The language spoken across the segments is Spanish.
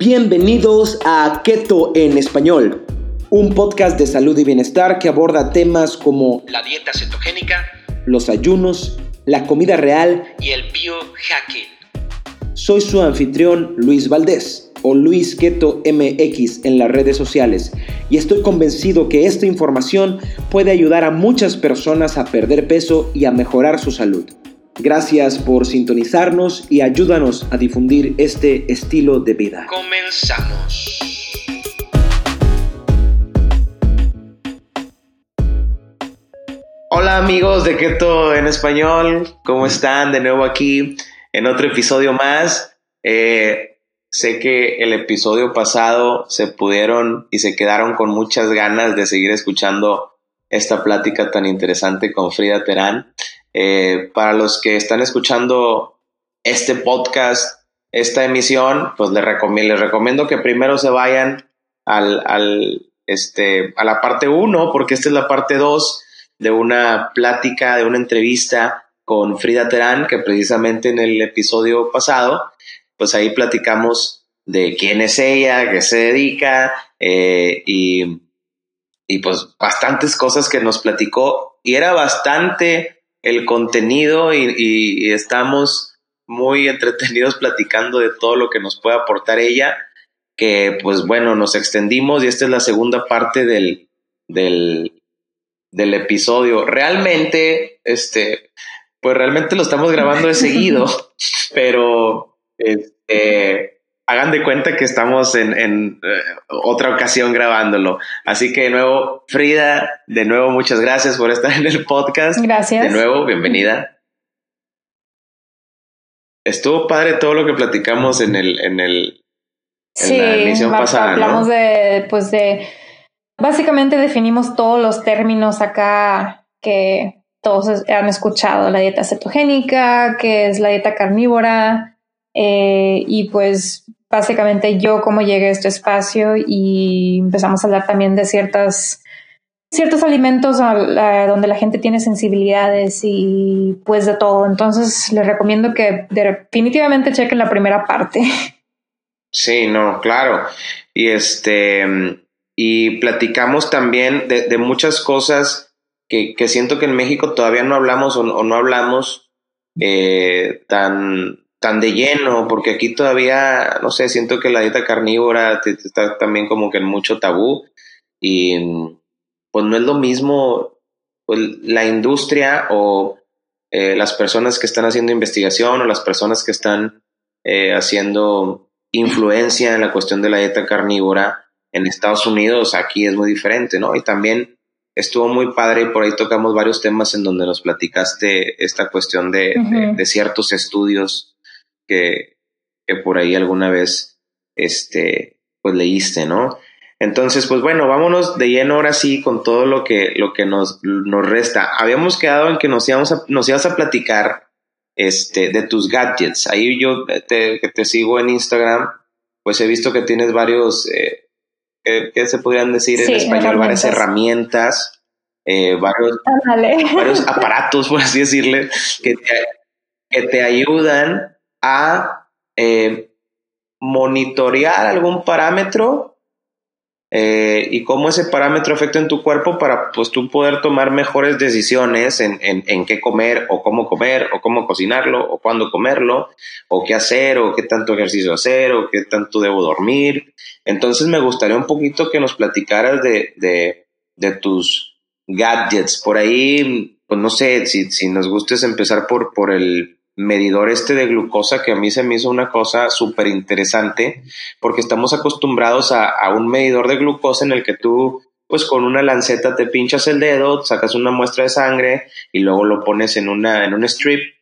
Bienvenidos a Keto en Español, un podcast de salud y bienestar que aborda temas como la dieta cetogénica, los ayunos, la comida real y el biohacking. Soy su anfitrión Luis Valdés o Luis Keto MX en las redes sociales y estoy convencido que esta información puede ayudar a muchas personas a perder peso y a mejorar su salud. Gracias por sintonizarnos y ayúdanos a difundir este estilo de vida. Comenzamos. Hola amigos de Keto en español, ¿cómo están? De nuevo aquí en otro episodio más. Eh, sé que el episodio pasado se pudieron y se quedaron con muchas ganas de seguir escuchando esta plática tan interesante con Frida Terán. Eh, para los que están escuchando este podcast, esta emisión, pues les recomiendo, les recomiendo que primero se vayan al, al este, a la parte 1, porque esta es la parte 2 de una plática, de una entrevista con Frida Terán, que precisamente en el episodio pasado, pues ahí platicamos de quién es ella, qué se dedica eh, y, y pues bastantes cosas que nos platicó y era bastante el contenido y, estamos muy entretenidos platicando de todo lo que nos puede aportar ella, que pues bueno, nos extendimos y esta es la segunda parte del, del, del episodio. Realmente, este, pues realmente lo estamos grabando de seguido, pero este, hagan de cuenta que estamos en, eh, otra ocasión grabándolo. Así que de nuevo, Frida, de nuevo, muchas gracias por estar en el podcast. Gracias. De nuevo, bienvenida. Estuvo padre todo lo que platicamos en el, en el, en la emisión pasada. Hablamos de, pues de, básicamente definimos todos los términos acá que todos han escuchado, la dieta cetogénica, que es la dieta carnívora, eh, y pues básicamente yo cómo llegué a este espacio y empezamos a hablar también de ciertas ciertos alimentos donde la gente tiene sensibilidades y pues de todo. Entonces les recomiendo que definitivamente chequen la primera parte. Sí, no, claro. Y este y platicamos también de, muchas cosas que, que, siento que en México todavía no hablamos o, no hablamos eh, tan tan de lleno, porque aquí todavía, no sé, siento que la dieta carnívora está también como que en mucho tabú y pues no es lo mismo pues, la industria o eh, las personas que están haciendo investigación o las personas que están eh, haciendo influencia en la cuestión de la dieta carnívora en Estados Unidos, aquí es muy diferente, ¿no? Y también estuvo muy padre y por ahí tocamos varios temas en donde nos platicaste esta cuestión de, de ciertos estudios que, por ahí alguna vez este, pues leíste, ¿no? Entonces, pues bueno, vámonos de lleno ahora sí con todo lo que, lo que nos, nos resta. Habíamos quedado en que nos, íbamos a, nos ibas a platicar este, de tus gadgets. Ahí yo te, que te sigo en Instagram, pues he visto que tienes varios, eh, ¿qué, se podrían decir en español? Varias herramientas, eh, varios, varios aparatos, por así decirle, que que te ayudan a eh, monitorear algún parámetro eh, y cómo ese parámetro afecta en tu cuerpo para pues tú poder tomar mejores decisiones en, en, qué comer o cómo comer o cómo cocinarlo o cuándo comerlo o qué hacer o qué tanto ejercicio hacer o qué tanto debo dormir. Entonces me gustaría un poquito que nos platicaras de, de, de tus gadgets. Por ahí, pues no sé, si, si nos gustes empezar por, por el medidor este de glucosa que a mí se me hizo una cosa súper interesante porque estamos acostumbrados a, un medidor de glucosa en el que tú pues con una lanceta te pinchas el dedo, sacas una muestra de sangre y luego lo pones en una en un strip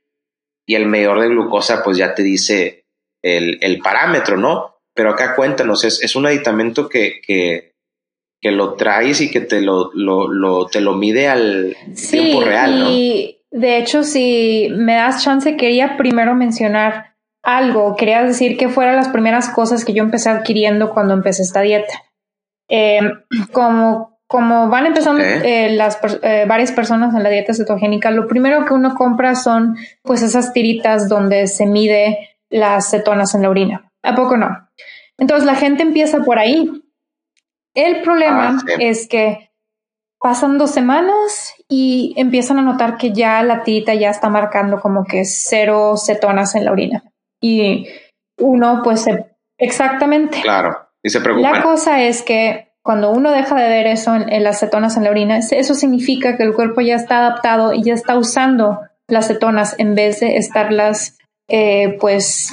y el medidor de glucosa pues ya te dice el, el parámetro, ¿no? Pero acá cuéntanos, es, es un aditamento que, que, que, lo traes y que te lo, lo, lo te lo mide al tiempo real, ¿no? De hecho, si me das chance, quería primero mencionar algo. Quería decir que fueran las primeras cosas que yo empecé adquiriendo cuando empecé esta dieta. Eh, como, como van empezando eh, las eh, varias personas en la dieta cetogénica, lo primero que uno compra son pues esas tiritas donde se mide las cetonas en la orina. ¿A poco no? Entonces la gente empieza por ahí. El problema ah, es que pasan dos semanas y empiezan a notar que ya la tita ya está marcando como que cero cetonas en la orina. Y uno pues exactamente. Claro, y se preocupa. La cosa es que cuando uno deja de ver eso en, las cetonas en la orina, eso significa que el cuerpo ya está adaptado y ya está usando las cetonas en vez de estarlas eh, pues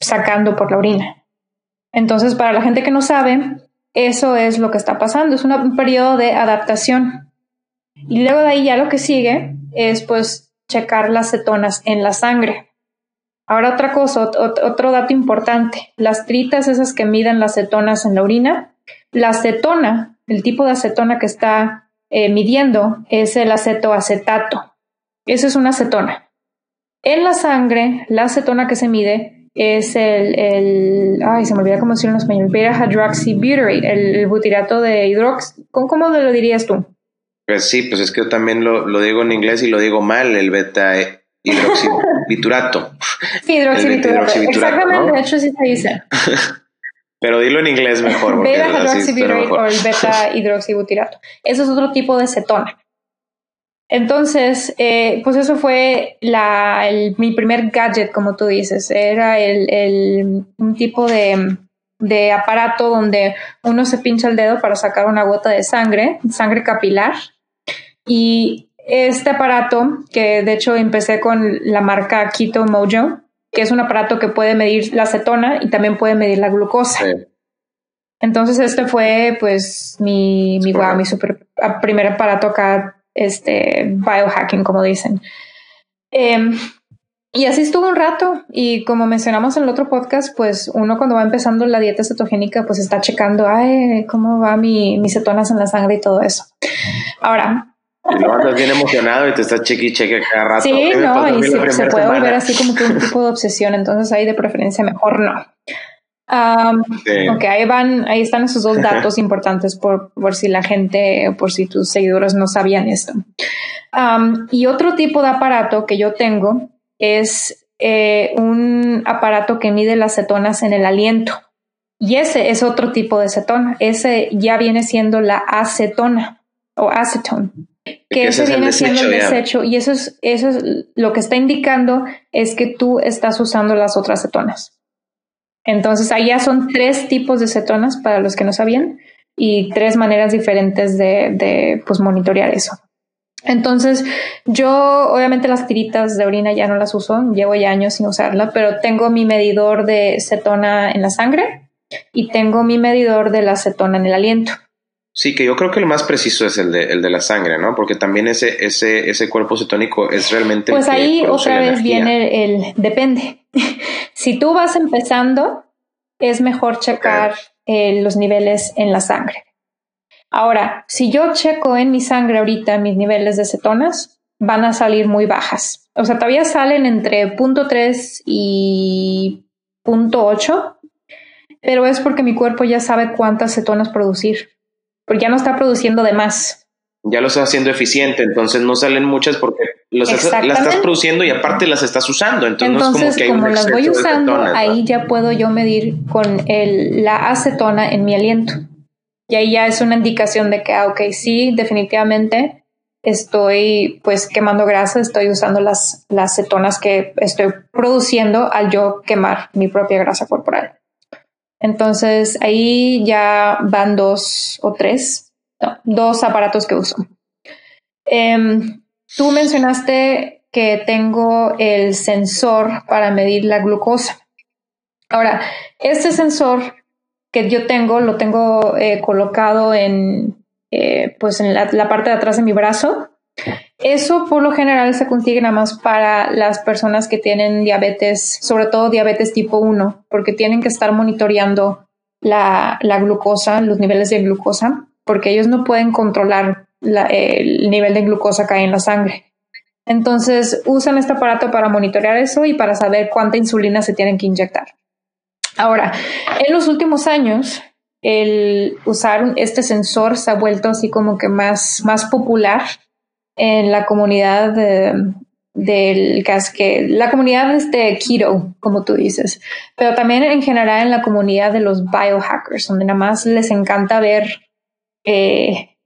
sacando por la orina. Entonces, para la gente que no sabe, eso es lo que está pasando. Es un periodo de adaptación. Y luego de ahí ya lo que sigue es pues checar las cetonas en la sangre. Ahora otra cosa, otro dato importante. Las tritas esas que miden las cetonas en la orina, la acetona, el tipo de acetona que está eh, midiendo es el acetoacetato. Esa es una acetona. En la sangre, la acetona que se mide es el, el ay, se me olvida cómo decirlo en español, beta hydroxybutyrate, el, butirato de hidrox. ¿Cómo, ¿Cómo, lo dirías tú? Pues sí, pues es que yo también lo, lo digo en inglés y lo digo mal, el beta hidroxibutirato. sí, hidroxibutirato. Exactamente, de hecho sí se dice. Pero dilo en inglés mejor. Beta hydroxybutyrate o el beta hidroxibutirato. Eso es otro tipo de cetona. Entonces, eh, pues eso fue la, mi primer gadget, como tú dices. Era el, el, un tipo de, de aparato donde uno se pincha el dedo para sacar una gota de sangre, sangre capilar. Y este aparato, que de hecho empecé con la marca Keto Mojo, que es un aparato que puede medir la acetona y también puede medir la glucosa. Entonces este fue pues mi, mi, mi super, primer aparato acá este, biohacking, como dicen. Em, y así estuvo un rato y como mencionamos en el otro podcast, pues uno cuando va empezando la dieta cetogénica, pues está checando, ay, cómo va mi, mis cetonas en la sangre y todo eso. Ahora... Luego andas bien emocionado y te estás cheque y cheque cada rato. Sí, no, y se, puede volver así como que un tipo de obsesión, entonces ahí de preferencia mejor no. Um, Ok, ahí van, ahí están esos dos datos importantes por, por si la gente, por si tus seguidores no sabían esto. y otro tipo de aparato que yo tengo es eh, un aparato que mide las cetonas en el aliento. Y ese es otro tipo de cetona. Ese ya viene siendo la acetona o acetone. Que ese, viene siendo el desecho. Y eso es, eso es lo que está indicando es que tú estás usando las otras cetonas. Entonces, allá son tres tipos de cetonas para los que no sabían y tres maneras diferentes de, de pues, monitorear eso. Entonces, yo obviamente las tiritas de orina ya no las uso, llevo ya años sin usarla, pero tengo mi medidor de cetona en la sangre y tengo mi medidor de la cetona en el aliento. Sí, que yo creo que el más preciso es el de, el de la sangre, ¿no? Porque también ese, ese, ese cuerpo cetónico es realmente... Pues ahí otra vez viene el depende. si tú vas empezando, es mejor checar eh, los niveles en la sangre. Ahora, si yo checo en mi sangre ahorita mis niveles de cetonas, van a salir muy bajas. O sea, todavía salen entre 0.3 y 0.8, pero es porque mi cuerpo ya sabe cuántas cetonas producir porque ya no está produciendo de más. Ya lo está haciendo eficiente, entonces no salen muchas porque las estás produciendo y aparte las estás usando. Entonces, como, las voy usando, ahí ya puedo yo medir con el, la acetona en mi aliento. Y ahí ya es una indicación de que, ah, ok, sí, definitivamente estoy pues quemando grasa, estoy usando las, las cetonas que estoy produciendo al yo quemar mi propia grasa corporal. Entonces ahí ya van dos o tres, dos aparatos que uso. Em, tú mencionaste que tengo el sensor para medir la glucosa. Ahora, este sensor que yo tengo, lo tengo eh, colocado en, eh, pues en la, parte de atrás de mi brazo eso por lo general se consigue más para las personas que tienen diabetes, sobre todo diabetes tipo 1, porque tienen que estar monitoreando la, glucosa, los niveles de glucosa, porque ellos no pueden controlar el nivel de glucosa que hay en la sangre. Entonces usan este aparato para monitorear eso y para saber cuánta insulina se tienen que inyectar. Ahora, en los últimos años, el usar este sensor se ha vuelto así como que más popular en la comunidad del que la comunidad es de keto, como tú dices, pero también en general en la comunidad de los biohackers, donde nada más les encanta ver, eh,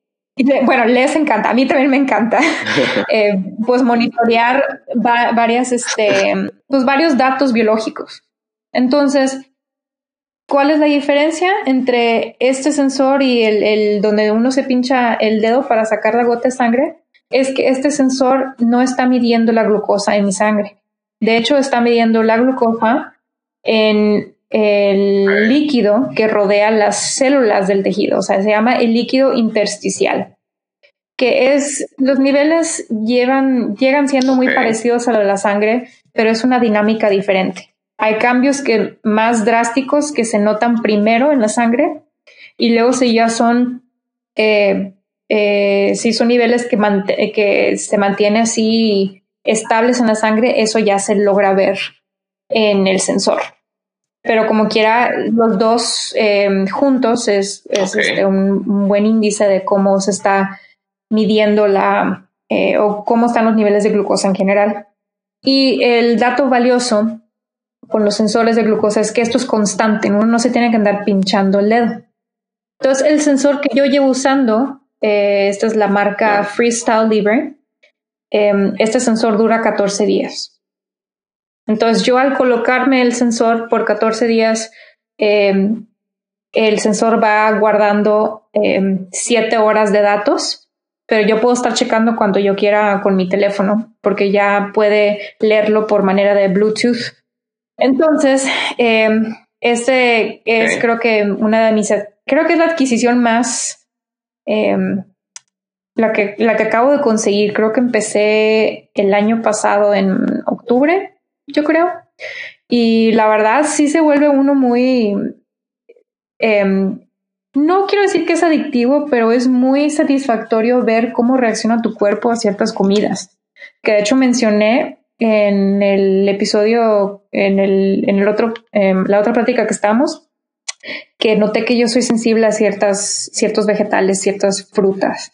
bueno, les encanta, a mí también me encanta, eh, pues monitorear varias, este, pues varios datos biológicos. Entonces, ¿cuál es la diferencia entre este sensor y el, el donde uno se pincha el dedo para sacar la gota de sangre? Es que este sensor no está midiendo la glucosa en mi sangre. De hecho, está midiendo la glucosa en el líquido que rodea las células del tejido, o sea, se llama el líquido intersticial, que es, los niveles llevan, llegan siendo muy parecidos a lo de la sangre, pero es una dinámica diferente. Hay cambios que, más drásticos que se notan primero en la sangre y luego si ya son eh, eh, si son niveles que, que se mantienen así estables en la sangre, eso ya se logra ver en el sensor. Pero como quiera, los dos em, juntos es, este, un, buen índice de cómo se está midiendo la eh, o cómo están los niveles de glucosa en general. Y el dato valioso con los sensores de glucosa es que esto es constante, uno no se tiene que andar pinchando el dedo. Entonces, el sensor que yo llevo usando eh, esta es la marca Freestyle Libre. Em, este sensor dura 14 días. Entonces yo al colocarme el sensor por 14 días, em, el sensor va guardando 7 em, horas de datos, pero yo puedo estar checando cuando yo quiera con mi teléfono, porque ya puede leerlo por manera de Bluetooth. Entonces, este es creo que una de mis, creo que es la adquisición más Em, la, que, la que acabo de conseguir, creo que empecé el año pasado en octubre, yo creo. Y la verdad sí se vuelve uno muy... Em, no quiero decir que es adictivo, pero es muy satisfactorio ver cómo reacciona tu cuerpo a ciertas comidas. Que de hecho mencioné en el episodio, en el, en el otro, em, la otra plática que estamos, que noté que yo soy sensible a ciertas, ciertos vegetales, ciertas frutas.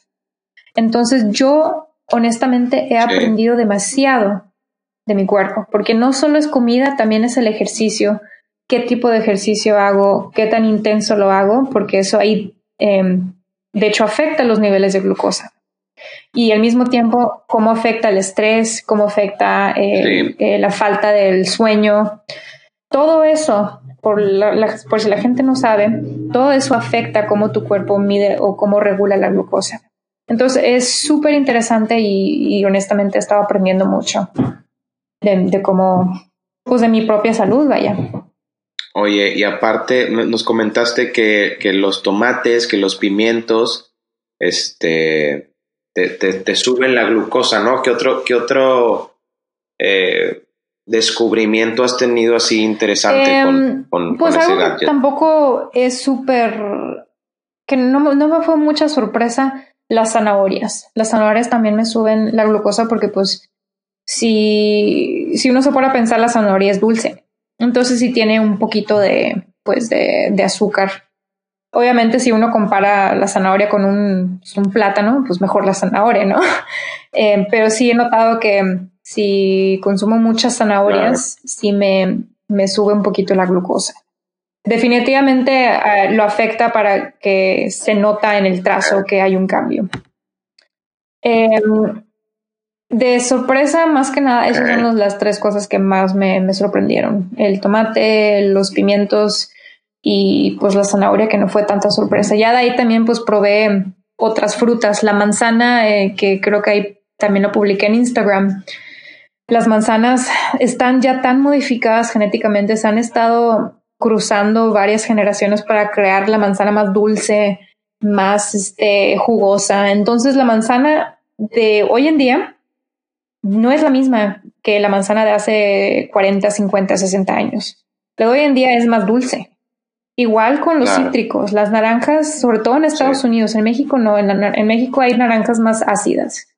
Entonces yo honestamente he aprendido demasiado de mi cuerpo, porque no solo es comida, también es el ejercicio, qué tipo de ejercicio hago, qué tan intenso lo hago, porque eso ahí, em, de hecho, afecta los niveles de glucosa. Y al mismo tiempo, cómo afecta el estrés, cómo afecta eh, eh, la falta del sueño. Todo eso por, si la gente no sabe, todo eso afecta cómo tu cuerpo mide o cómo regula la glucosa. Entonces es súper interesante y, honestamente he estado aprendiendo mucho de, cómo, pues de mi propia salud, vaya. Oye, y aparte nos comentaste que, los tomates, que los pimientos, este, te, suben la glucosa, ¿no? ¿Qué otro, qué otro eh, descubrimiento has tenido así interesante con, em, pues algo Que tampoco es súper que no, no me fue mucha sorpresa las zanahorias. Las zanahorias también me suben la glucosa porque pues si, si uno se pone a pensar la zanahoria es dulce. Entonces si tiene un poquito de pues de, de azúcar. Obviamente si uno compara la zanahoria con un, un plátano, pues mejor la zanahoria, ¿no? Eh, pero sí he notado que si consumo muchas zanahorias, sí me, me, sube un poquito la glucosa. Definitivamente eh, lo afecta para que se nota en el trazo que hay un cambio. Em, de sorpresa, más que nada, esas son las tres cosas que más me, me, sorprendieron. El tomate, los pimientos y pues la zanahoria, que no fue tanta sorpresa. Ya de ahí también pues probé otras frutas. La manzana, eh, que creo que ahí también lo publiqué en Instagram. Las manzanas están ya tan modificadas genéticamente, se han estado cruzando varias generaciones para crear la manzana más dulce, más este, jugosa. Entonces la manzana de hoy en día no es la misma que la manzana de hace 40, 50, 60 años. La de hoy en día es más dulce. Igual con los cítricos, las naranjas, sobre todo en Estados Unidos, en México no, en México hay naranjas más ácidas.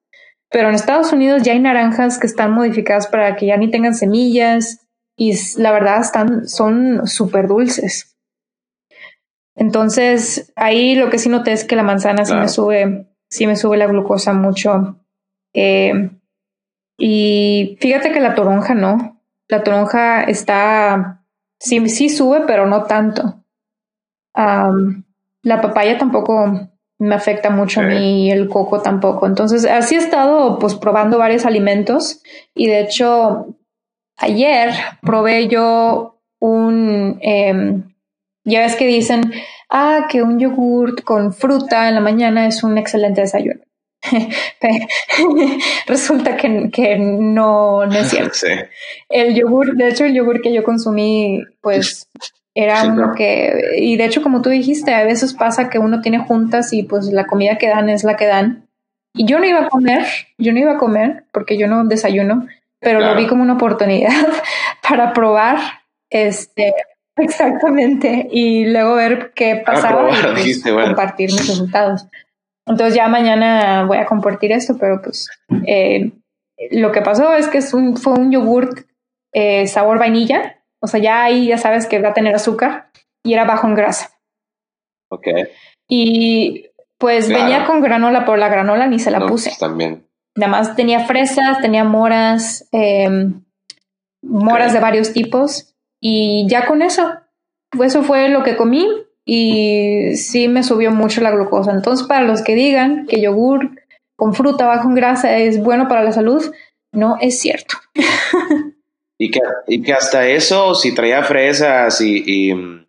Pero en Estados Unidos ya hay naranjas que están modificadas para que ya ni tengan semillas y la verdad están, son súper dulces. Entonces, ahí lo que sí noté es que la manzana sí me sube, sí me sube la glucosa mucho. Eh, Y fíjate que la toronja no. La toronja está, sí, sí sube, pero no tanto. la papaya tampoco me afecta mucho a mí el coco tampoco. Entonces, así he estado pues probando varios alimentos y de hecho ayer probé yo un, em, ya ves que dicen, ah, que un yogurt con fruta en la mañana es un excelente desayuno. Resulta que, que no, no, es cierto. El yogur, de hecho, el yogur que yo consumí, pues era uno que, y de hecho, como tú dijiste, a veces pasa que uno tiene juntas y pues la comida que dan es la que dan. Y yo no iba a comer, yo no iba a comer porque yo no desayuno, pero lo vi como una oportunidad para probar este exactamente y luego ver qué pasaba y pues, compartir mis resultados. Entonces ya mañana voy a compartir esto, pero pues eh, lo que pasó es que es un, fue un yogurt eh, sabor vainilla o sea, ya ahí ya sabes que va a tener azúcar y era bajo en grasa. Ok. Y pues venía con granola, pero la granola ni se la puse. Pues, también. Nada más tenía fresas, tenía moras, em, moras de varios tipos y ya con eso, eso fue lo que comí y sí me subió mucho la glucosa. Entonces, para los que digan que yogur con fruta bajo en grasa es bueno para la salud, no es cierto. Y que, y que hasta eso, si traía fresas y, y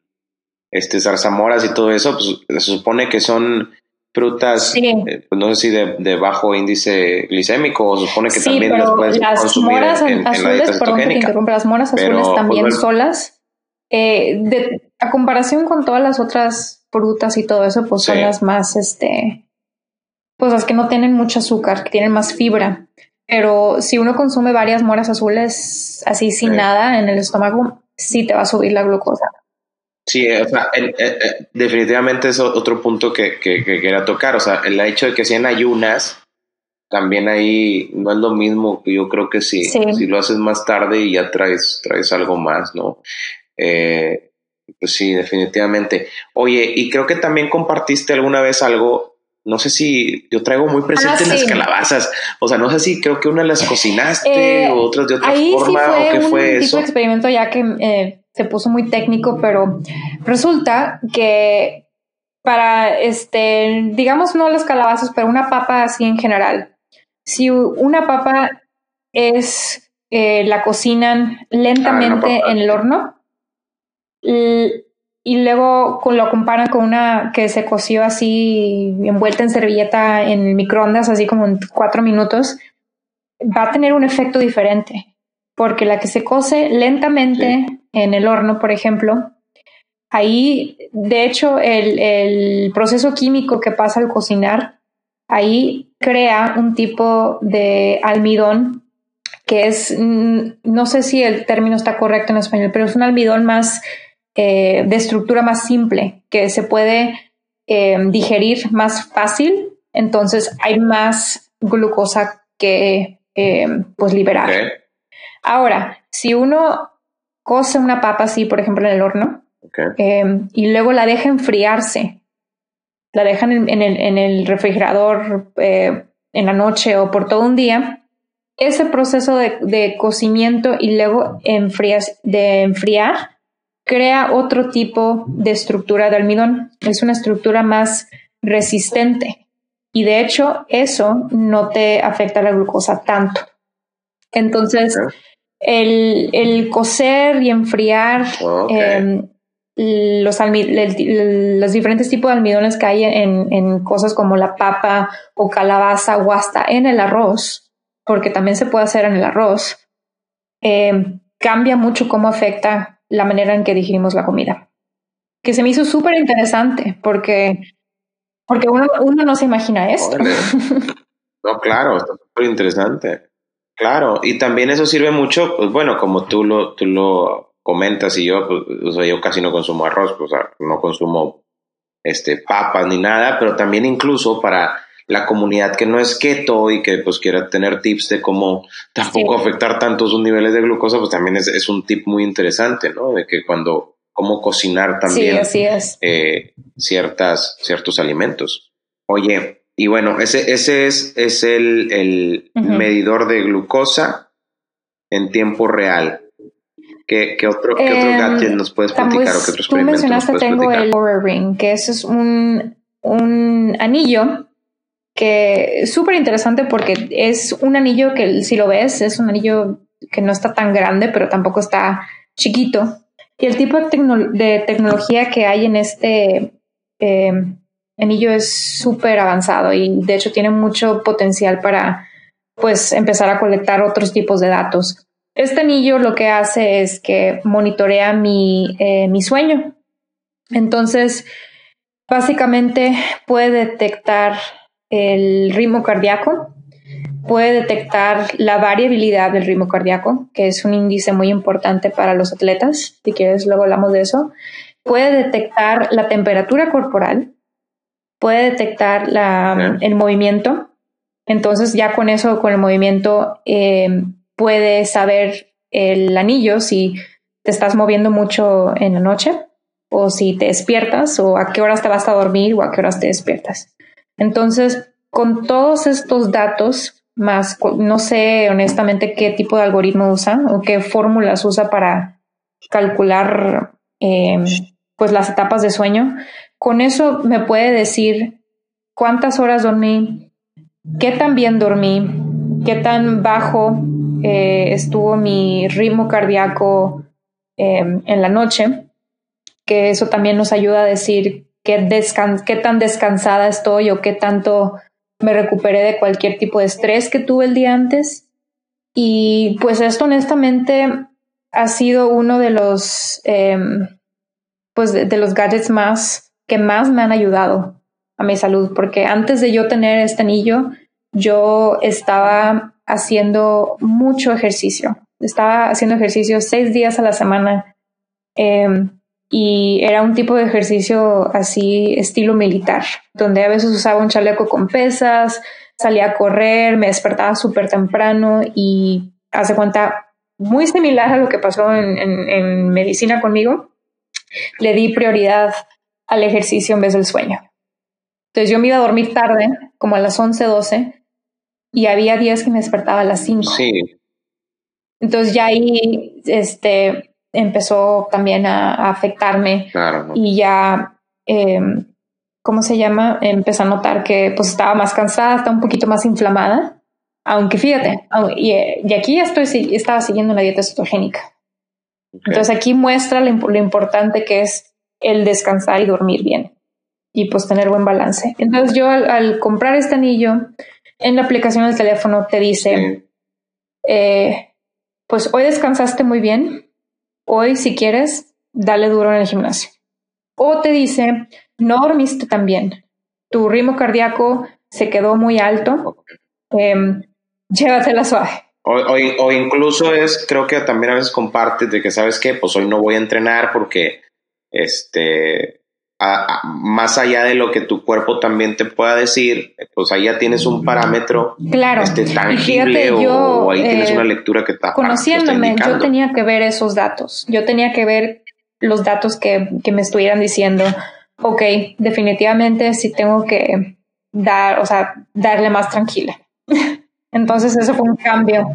este, zarzamoras y todo eso, pues se supone que son frutas, eh, pues, no sé si de, de, bajo índice glicémico, o se supone que también las puedes las consumir moras en, azules, perdón que te interrumpa, las moras azules también pues, solas, eh, de, a comparación con todas las otras frutas y todo eso, pues son las más, este, pues las que no tienen mucho azúcar, que tienen más fibra. Pero si uno consume varias moras azules así sin nada en el estómago, sí te va a subir la glucosa. Sí, o sea, definitivamente es otro punto que, que, quería tocar. O sea, el hecho de que sean ayunas, también ahí no es lo mismo. Yo creo que sí, si lo haces más tarde y ya traes, traes algo más, ¿no? Eh, pues sí, definitivamente. Oye, y creo que también compartiste alguna vez algo no sé si yo traigo muy presente ah, las calabazas. O sea, no sé si creo que una las cocinaste eh, o otras de otra forma o qué fue eso. Tipo experimento ya que eh, se puso muy técnico, pero resulta que para este, digamos no las calabazas, pero una papa así en general. Si una papa es eh, la cocinan lentamente ah, en el horno, y luego lo comparan con una que se coció así envuelta en servilleta en microondas, así como en cuatro minutos, va a tener un efecto diferente, porque la que se cose lentamente en el horno, por ejemplo, ahí, de hecho, el, el proceso químico que pasa al cocinar, ahí crea un tipo de almidón que es, mm, no sé si el término está correcto en español, pero es un almidón más eh, de estructura más simple, que se puede eh, digerir más fácil, entonces hay más glucosa que eh, pues liberar. Ahora, si uno cose una papa así, por ejemplo, en el horno, y luego la deja enfriarse, la dejan en, el, en el, refrigerador en la noche o por todo un día, ese proceso de, de cocimiento y luego enfrías, de enfriar crea otro tipo de estructura de almidón. Es una estructura más resistente y de hecho eso no te afecta la glucosa tanto. Entonces, el, el cocer y enfriar em, los, los, diferentes tipos de almidones que hay en, en, cosas como la papa o calabaza o hasta en el arroz, porque también se puede hacer en el arroz, em, cambia mucho cómo afecta la manera en que digerimos la comida. Que se me hizo súper interesante porque, porque uno, uno, no se imagina esto. No, claro, está súper interesante. Claro, y también eso sirve mucho, pues bueno, como tú lo, tú lo comentas y yo, pues, o sea, yo casi no consumo arroz, pues, o sea, no consumo este, papas ni nada, pero también incluso para la comunidad que no es keto y que pues quiera tener tips de cómo tampoco afectar tanto sus niveles de glucosa, pues también es, un tip muy interesante, ¿no? De que cuando, cómo cocinar también sí, así es. Eh, ciertas, ciertos alimentos. Oye, y bueno, ese, ese es, es el, el medidor de glucosa en tiempo real. ¿Qué, qué otro, qué otro em, gadget nos puedes platicar o qué otros Tú mencionaste, tengo el Aura Ring, que es un, un anillo que es súper interesante porque es un anillo que si lo ves, es un anillo que no está tan grande, pero tampoco está chiquito. Y el tipo de, tecnología que hay en este eh, anillo es súper avanzado y de hecho tiene mucho potencial para pues empezar a colectar otros tipos de datos. Este anillo lo que hace es que monitorea mi, eh, mi sueño. Entonces, básicamente puede detectar el ritmo cardíaco, puede detectar la variabilidad del ritmo cardíaco, que es un índice muy importante para los atletas. Si quieres, luego hablamos de eso. Puede detectar la temperatura corporal, puede detectar la, el movimiento. Entonces, ya con eso, con el movimiento, eh, puede saber el anillo si te estás moviendo mucho en la noche o si te despiertas o a qué horas te vas a dormir o a qué horas te despiertas. Entonces, con todos estos datos, más no sé honestamente qué tipo de algoritmo usa o qué fórmulas usa para calcular em, pues las etapas de sueño, con eso me puede decir cuántas horas dormí, qué tan bien dormí, qué tan bajo eh, estuvo mi ritmo cardíaco em, en la noche, que eso también nos ayuda a decir qué, tan descansada estoy o qué tanto me recuperé de cualquier tipo de estrés que tuve el día antes. Y pues esto honestamente ha sido uno de los, em, pues de, los gadgets más que más me han ayudado a mi salud, porque antes de yo tener este anillo, yo estaba haciendo mucho ejercicio. Estaba haciendo ejercicio seis días a la semana. Em, y era un tipo de ejercicio así estilo militar, donde a veces usaba un chaleco con pesas, salía a correr, me despertaba súper temprano y hace cuenta muy similar a lo que pasó en, en, medicina conmigo, le di prioridad al ejercicio en vez del sueño. Entonces yo me iba a dormir tarde, como a las 11, 12, y había días que me despertaba a las 5. Sí. Entonces ya ahí, este, empezó también a, afectarme y ya, em, ¿cómo se llama? Empecé a notar que pues estaba más cansada, estaba un poquito más inflamada, aunque fíjate, y, aquí ya estoy, estaba siguiendo una dieta cetogénica. Entonces aquí muestra lo, importante que es el descansar y dormir bien y pues tener buen balance. Entonces yo al, comprar este anillo, en la aplicación del teléfono te dice, eh, pues hoy descansaste muy bien, Hoy, si quieres, dale duro en el gimnasio. O te dice, no dormiste tan bien. Tu ritmo cardíaco se quedó muy alto. Eh, llévatela suave. O, incluso es, creo que también a veces compartes de que, ¿sabes qué? Pues hoy no voy a entrenar porque, este, más allá de lo que tu cuerpo también te pueda decir, pues ahí ya tienes un parámetro claro. este, tangible o, ahí tienes una eh, lectura que está conociéndome. yo tenía que ver esos datos. Yo tenía que ver los datos que, que me estuvieran diciendo. Ok, definitivamente sí tengo que dar, o sea, darle más tranquila. Entonces eso fue un cambio.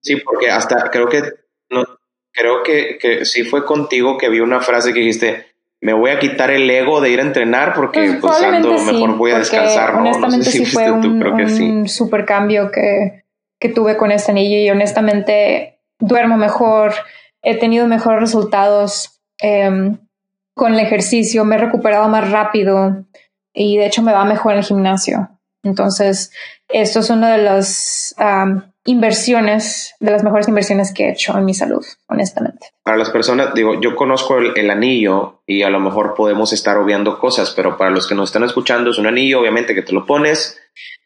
Sí, porque hasta creo que no, creo que, que sí fue contigo que vi una frase que dijiste me voy a quitar el ego de ir a entrenar porque pues, pues mejor voy a descansar. Honestamente sí fue un, super cambio que, que tuve con este anillo y honestamente duermo mejor, he tenido mejores resultados em, con el ejercicio, me he recuperado más rápido y de hecho me va mejor en el gimnasio. Entonces, esto es una de las inversiones, de las mejores inversiones que he hecho en mi salud, honestamente. Para las personas, digo, yo conozco el, anillo y a lo mejor podemos estar obviando cosas, pero para los que nos están escuchando, es un anillo, obviamente, que te lo pones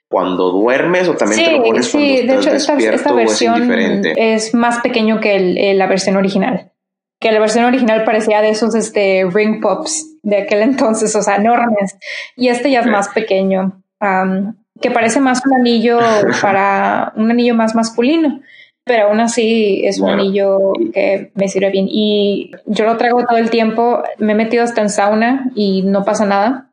cuando duermes o también te lo pones cuando sí. de hecho, esta, versión es, más pequeño que la versión original. Que la versión original parecía de esos este, ring pops de aquel entonces, o sea, enormes. Y este ya es más pequeño que parece más un anillo para un anillo más masculino, pero aún así es un anillo que me sirve bien. Y yo lo traigo todo el tiempo, me he metido hasta en sauna y no pasa nada.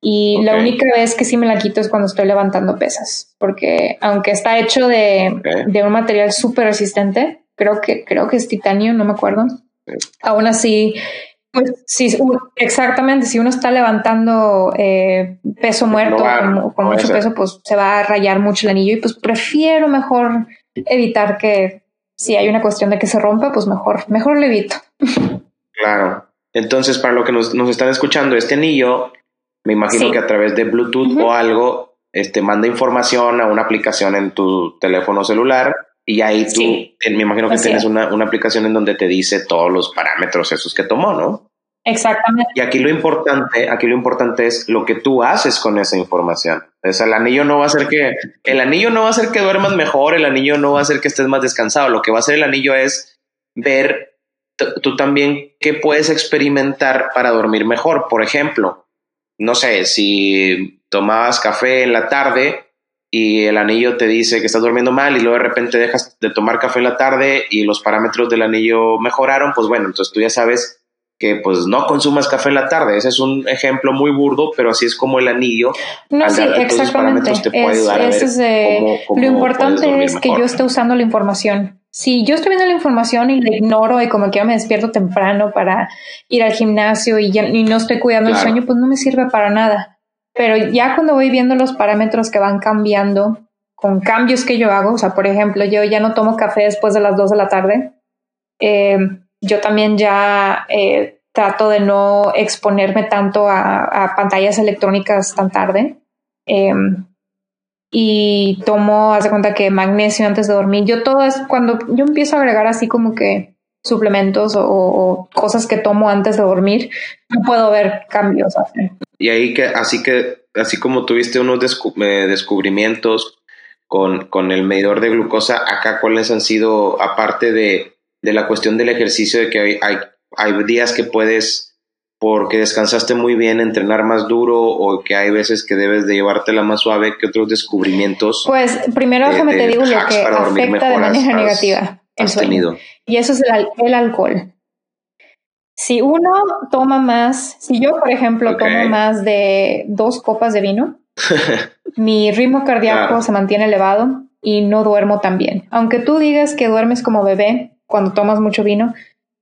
Y la única vez que sí me la quito es cuando estoy levantando pesas, porque aunque está hecho de, de un material súper resistente, creo que, creo que es titanio, no me acuerdo. Aún así, pues sí, exactamente, si uno está levantando eh, peso muerto con, mucho peso, pues se va a rayar mucho el anillo y pues prefiero mejor evitar que si hay una cuestión de que se rompa, pues mejor, mejor lo evito. Claro. Entonces, para lo que nos, nos están escuchando, este anillo me imagino que a través de Bluetooth o algo, este, manda información a una aplicación en tu teléfono celular y ahí tú, me imagino que tienes una, una, aplicación en donde te dice todos los parámetros esos que tomó, ¿no? Exactamente. Y aquí lo importante, aquí lo importante es lo que tú haces con esa información. O sea, el anillo no va a hacer que, el anillo no va a hacer que duermas mejor, el anillo no va a hacer que estés más descansado. Lo que va a hacer el anillo es ver tú también qué puedes experimentar para dormir mejor. Por ejemplo, no sé, si tomabas café en la tarde y el anillo te dice que estás durmiendo mal y luego de repente dejas de tomar café en la tarde y los parámetros del anillo mejoraron, pues bueno, entonces tú ya sabes que pues no consumas café en la tarde. Ese es un ejemplo muy burdo, pero así es como el anillo. No, sí, exactamente. Te puede ayudar a ver lo importante es que yo esté usando la información si yo estoy viendo la información y la ignoro y como que ya me despierto temprano para ir al gimnasio y, ya, no estoy cuidando el sueño, pues no me sirve para nada. Pero ya cuando voy viendo los parámetros que van cambiando con cambios que yo hago, o sea, por ejemplo, yo ya no tomo café después de las 2 de la tarde, eh, yo también ya eh, trato de no exponerme tanto a, pantallas electrónicas tan tarde. Eh, y tomo, haz de cuenta que magnesio antes de dormir. Yo todo es cuando yo empiezo a agregar así como que suplementos o, cosas que tomo antes de dormir, no puedo ver cambios. Y ahí que, así que, así como tuviste unos eh, descubrimientos con, con el medidor de glucosa, acá cuáles han sido, aparte de, de la cuestión del ejercicio, de que hay, hay, hay días que puedes porque descansaste muy bien, entrenar más duro o que hay veces que debes de llevártela más suave que otros descubrimientos? Pues primero déjame te digo lo que afecta de manera negativa el sueño. Y eso es el, alcohol. Si uno toma más, si yo por ejemplo tomo más de dos copas de vino, mi ritmo cardíaco se mantiene elevado y no duermo tan bien. Aunque tú digas que duermes como bebé cuando tomas mucho vino,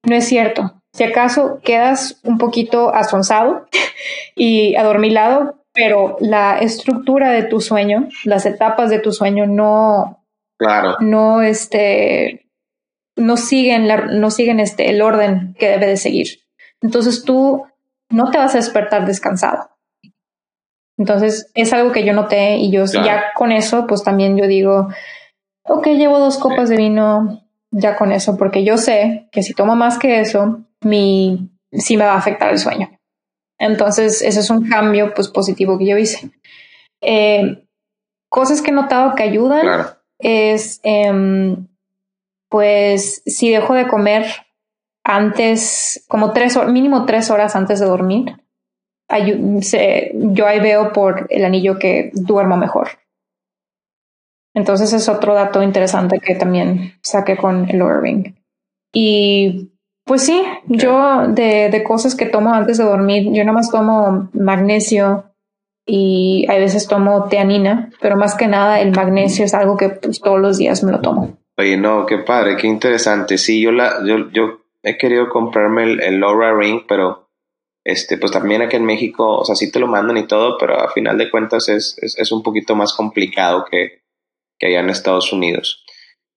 no es cierto si acaso quedas un poquito asonsado y adormilado, pero la estructura de tu sueño, las etapas de tu sueño no, claro. no, este, no siguen, la, no siguen este, el orden que debe de seguir. Entonces tú no te vas a despertar descansado. Entonces es algo que yo noté y yo ya con eso, pues también yo digo, ok, llevo dos copas de vino, ya con eso, porque yo sé que si tomo más que eso, mi, sí me va a afectar el sueño. Entonces, ese es un cambio pues, positivo que yo hice. Eh, cosas que he notado que ayudan es, em, pues, si dejo de comer antes, como tres horas, mínimo tres horas antes de dormir, yo ahí veo por el anillo que duermo mejor. Entonces es otro dato interesante que también saqué con el Ring. Y pues sí, yo de, de, cosas que tomo antes de dormir, yo nomás tomo magnesio y a veces tomo teanina, pero más que nada el magnesio es algo que pues, todos los días me lo tomo. Oye, no, qué padre, qué interesante. Sí, yo la, yo, yo he querido comprarme el, el Laura Ring, pero este, pues también aquí en México, o sea, sí te lo mandan y todo, pero a final de cuentas es, es, es un poquito más complicado que, que allá en Estados Unidos.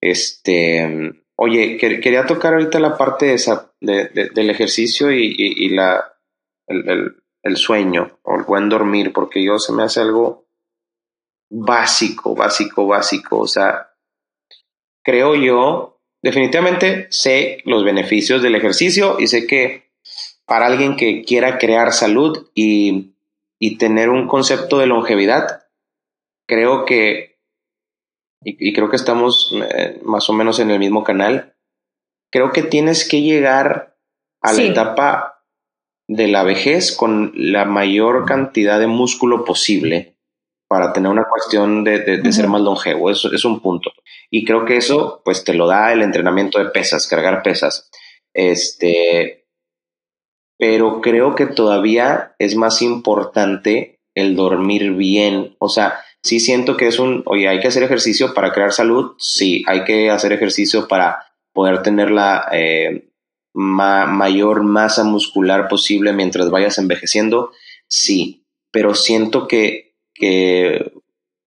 Este, Oye, quería tocar ahorita la parte esa de, del ejercicio y, la, el, sueño o el buen dormir, porque yo se me hace algo básico, básico, básico. O sea, creo yo, definitivamente sé los beneficios del ejercicio y sé que para alguien que quiera crear salud y, y tener un concepto de longevidad, creo que y, creo que estamos eh, más o menos en el mismo canal, creo que tienes que llegar a la etapa de la vejez con la mayor cantidad de músculo posible para tener una cuestión de, de, ser más longevo. Eso es un punto. Y creo que eso, pues, te lo da el entrenamiento de pesas, cargar pesas. Este, pero creo que todavía es más importante el dormir bien. O sea, sí siento que es un, oye, hay que hacer ejercicio para crear salud, sí, hay que hacer ejercicio para poder tener la eh, mayor masa muscular posible mientras vayas envejeciendo, sí, pero siento que, que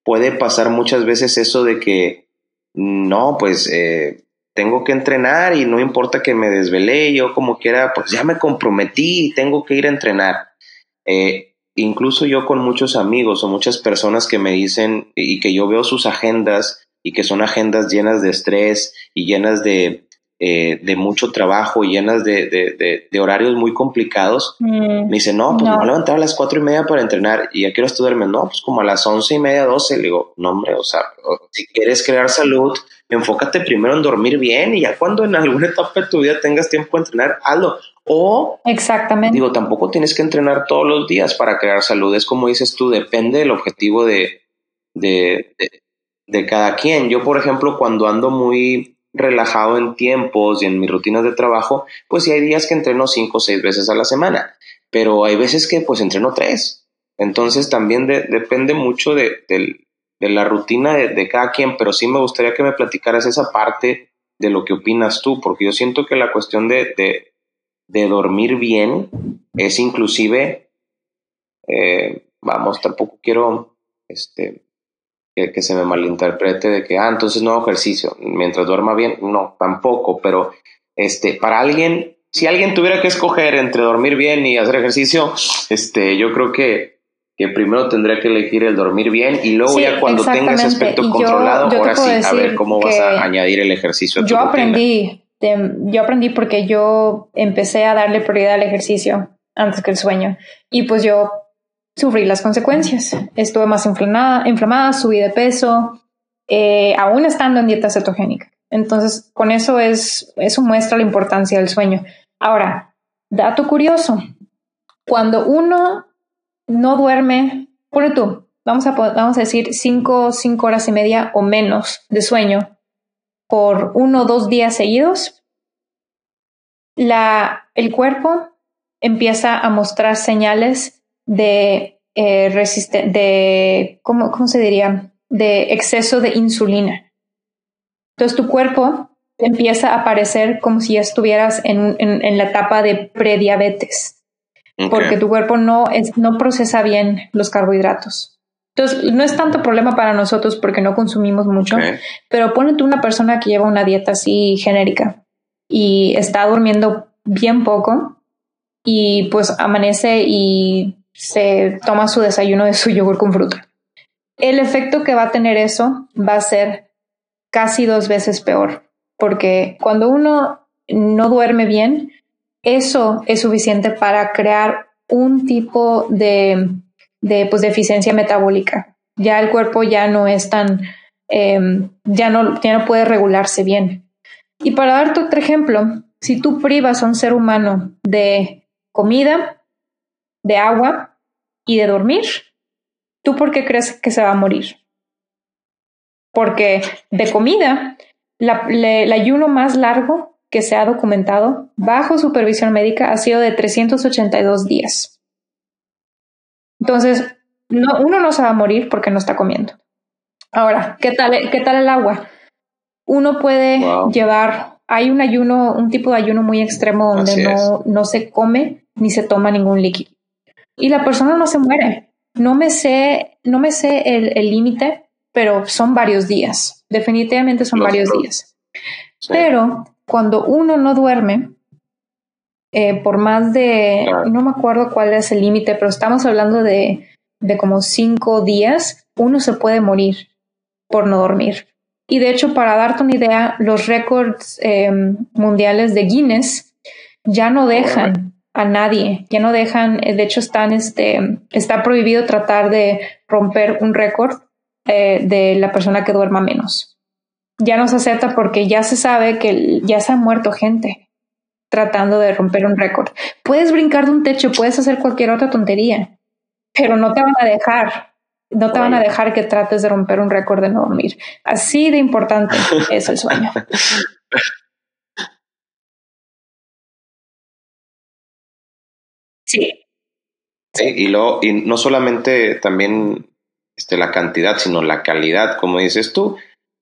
puede pasar muchas veces eso de que, no, pues eh, tengo que entrenar y no importa que me desvelé, yo como quiera, pues ya me comprometí y tengo que ir a entrenar. Eh, incluso yo con muchos amigos o muchas personas que me dicen y que yo veo sus agendas y que son agendas llenas de estrés y llenas de, eh, de mucho trabajo y llenas de, de, de, horarios muy complicados, mm, me dicen, no, pues no. me voy a levantar a las cuatro y media para entrenar y ya quiero estudiarme, no, pues como a las once y media, doce, le digo, no hombre, o sea, si quieres crear salud, enfócate primero en dormir bien y ya cuando en alguna etapa de tu vida tengas tiempo de entrenar, hazlo. O, exactamente. Digo, tampoco tienes que entrenar todos los días para crear salud. Es como dices tú, depende del objetivo de, de, de, cada quien. Yo, por ejemplo, cuando ando muy relajado en tiempos y en mis rutinas de trabajo, pues sí hay días que entreno cinco o seis veces a la semana, pero hay veces que pues entreno tres. Entonces también depende mucho de, la rutina de, cada quien, pero sí me gustaría que me platicaras esa parte de lo que opinas tú, porque yo siento que la cuestión de, de, dormir bien es inclusive, eh, vamos, tampoco quiero este, que, se me malinterprete de que, ah, entonces no hago ejercicio, mientras duerma bien, no, tampoco, pero este, para alguien, si alguien tuviera que escoger entre dormir bien y hacer ejercicio, este, yo creo que que primero tendría que elegir el dormir bien y luego ya cuando tenga ese aspecto controlado, ahora sí, a ver cómo vas a añadir el ejercicio. yo aprendí, yo aprendí porque yo empecé a darle prioridad al ejercicio antes que el sueño y pues yo sufrí las consecuencias. Estuve más inflamada, inflamada subí de peso, eh, aún estando en dieta cetogénica. Entonces, con eso es, eso muestra la importancia del sueño. Ahora, dato curioso, cuando uno no duerme, por tú, vamos a, vamos a decir cinco, cinco horas y media o menos de sueño por uno o dos días seguidos, la, el cuerpo empieza a mostrar señales de, eh, de ¿cómo, ¿cómo se diría? De exceso de insulina. Entonces tu cuerpo empieza a aparecer como si estuvieras en, en, en la etapa de prediabetes porque tu cuerpo no, es, no procesa bien los carbohidratos. Entonces, no es tanto problema para nosotros porque no consumimos mucho, pero ponete una persona que lleva una dieta así genérica y está durmiendo bien poco y pues amanece y se toma su desayuno de su yogur con fruta. El efecto que va a tener eso va a ser casi dos veces peor, porque cuando uno no duerme bien, eso es suficiente para crear un tipo de, de pues, deficiencia metabólica. Ya el cuerpo ya no es tan, em, ya, no, ya no puede regularse bien. Y para darte otro ejemplo, si tú privas a un ser humano de comida, de agua y de dormir, ¿tú por qué crees que se va a morir? Porque de comida, el ayuno más largo que se ha documentado bajo supervisión médica ha sido de 382 días. Entonces, no, uno no se va a morir porque no está comiendo. Ahora, ¿qué tal, qué tal el agua? Uno puede llevar, hay un ayuno, un tipo de ayuno muy extremo donde no, no se come ni se toma ningún líquido. Y la persona no se muere. No me sé, no me sé el límite, pero son varios días. Definitivamente son varios días. Pero cuando uno no duerme, eh, por más de, no me acuerdo cuál es el límite, pero estamos hablando de, de como cinco días, uno se puede morir por no dormir. Y de hecho, para darte una idea, los récords eh, mundiales de Guinness ya no dejan a nadie, ya no dejan, de hecho están, este, está prohibido tratar de romper un récord eh, de la persona que duerma menos ya no se acepta porque ya se sabe que ya se ha muerto gente tratando de romper un récord. Puedes brincar de un techo, puedes hacer cualquier otra tontería, pero no te van a dejar, no te van a dejar que trates de romper un récord de no dormir. Así de importante es el sueño. Sí, y, lo, y no solamente también este, la cantidad, sino la calidad, como dices tú.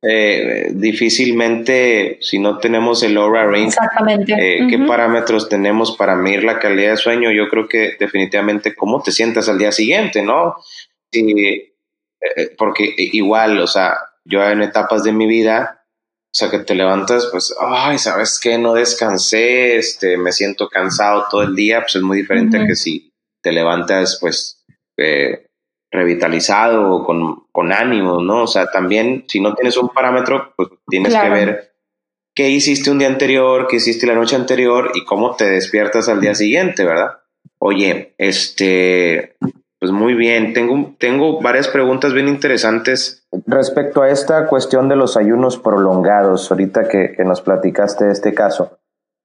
Eh, difícilmente, si no tenemos el aura ring, eh, qué parámetros tenemos para medir la calidad de sueño, yo creo que definitivamente cómo te sientas al día siguiente, ¿no? Sí, eh, porque igual, o sea, yo en etapas de mi vida, o sea, que te levantas, pues, ay, ¿sabes qué? No descansé, este, me siento cansado todo el día, pues es muy diferente a que si te levantas, pues, eh, revitalizado o con, con ánimo, ¿no? O sea, también, si no tienes un parámetro, pues tienes que ver qué hiciste un día anterior, qué hiciste la noche anterior y cómo te despiertas al día siguiente, ¿verdad? Oye, este, pues muy bien, tengo, tengo varias preguntas bien interesantes. Respecto a esta cuestión de los ayunos prolongados, ahorita que, nos platicaste de este caso,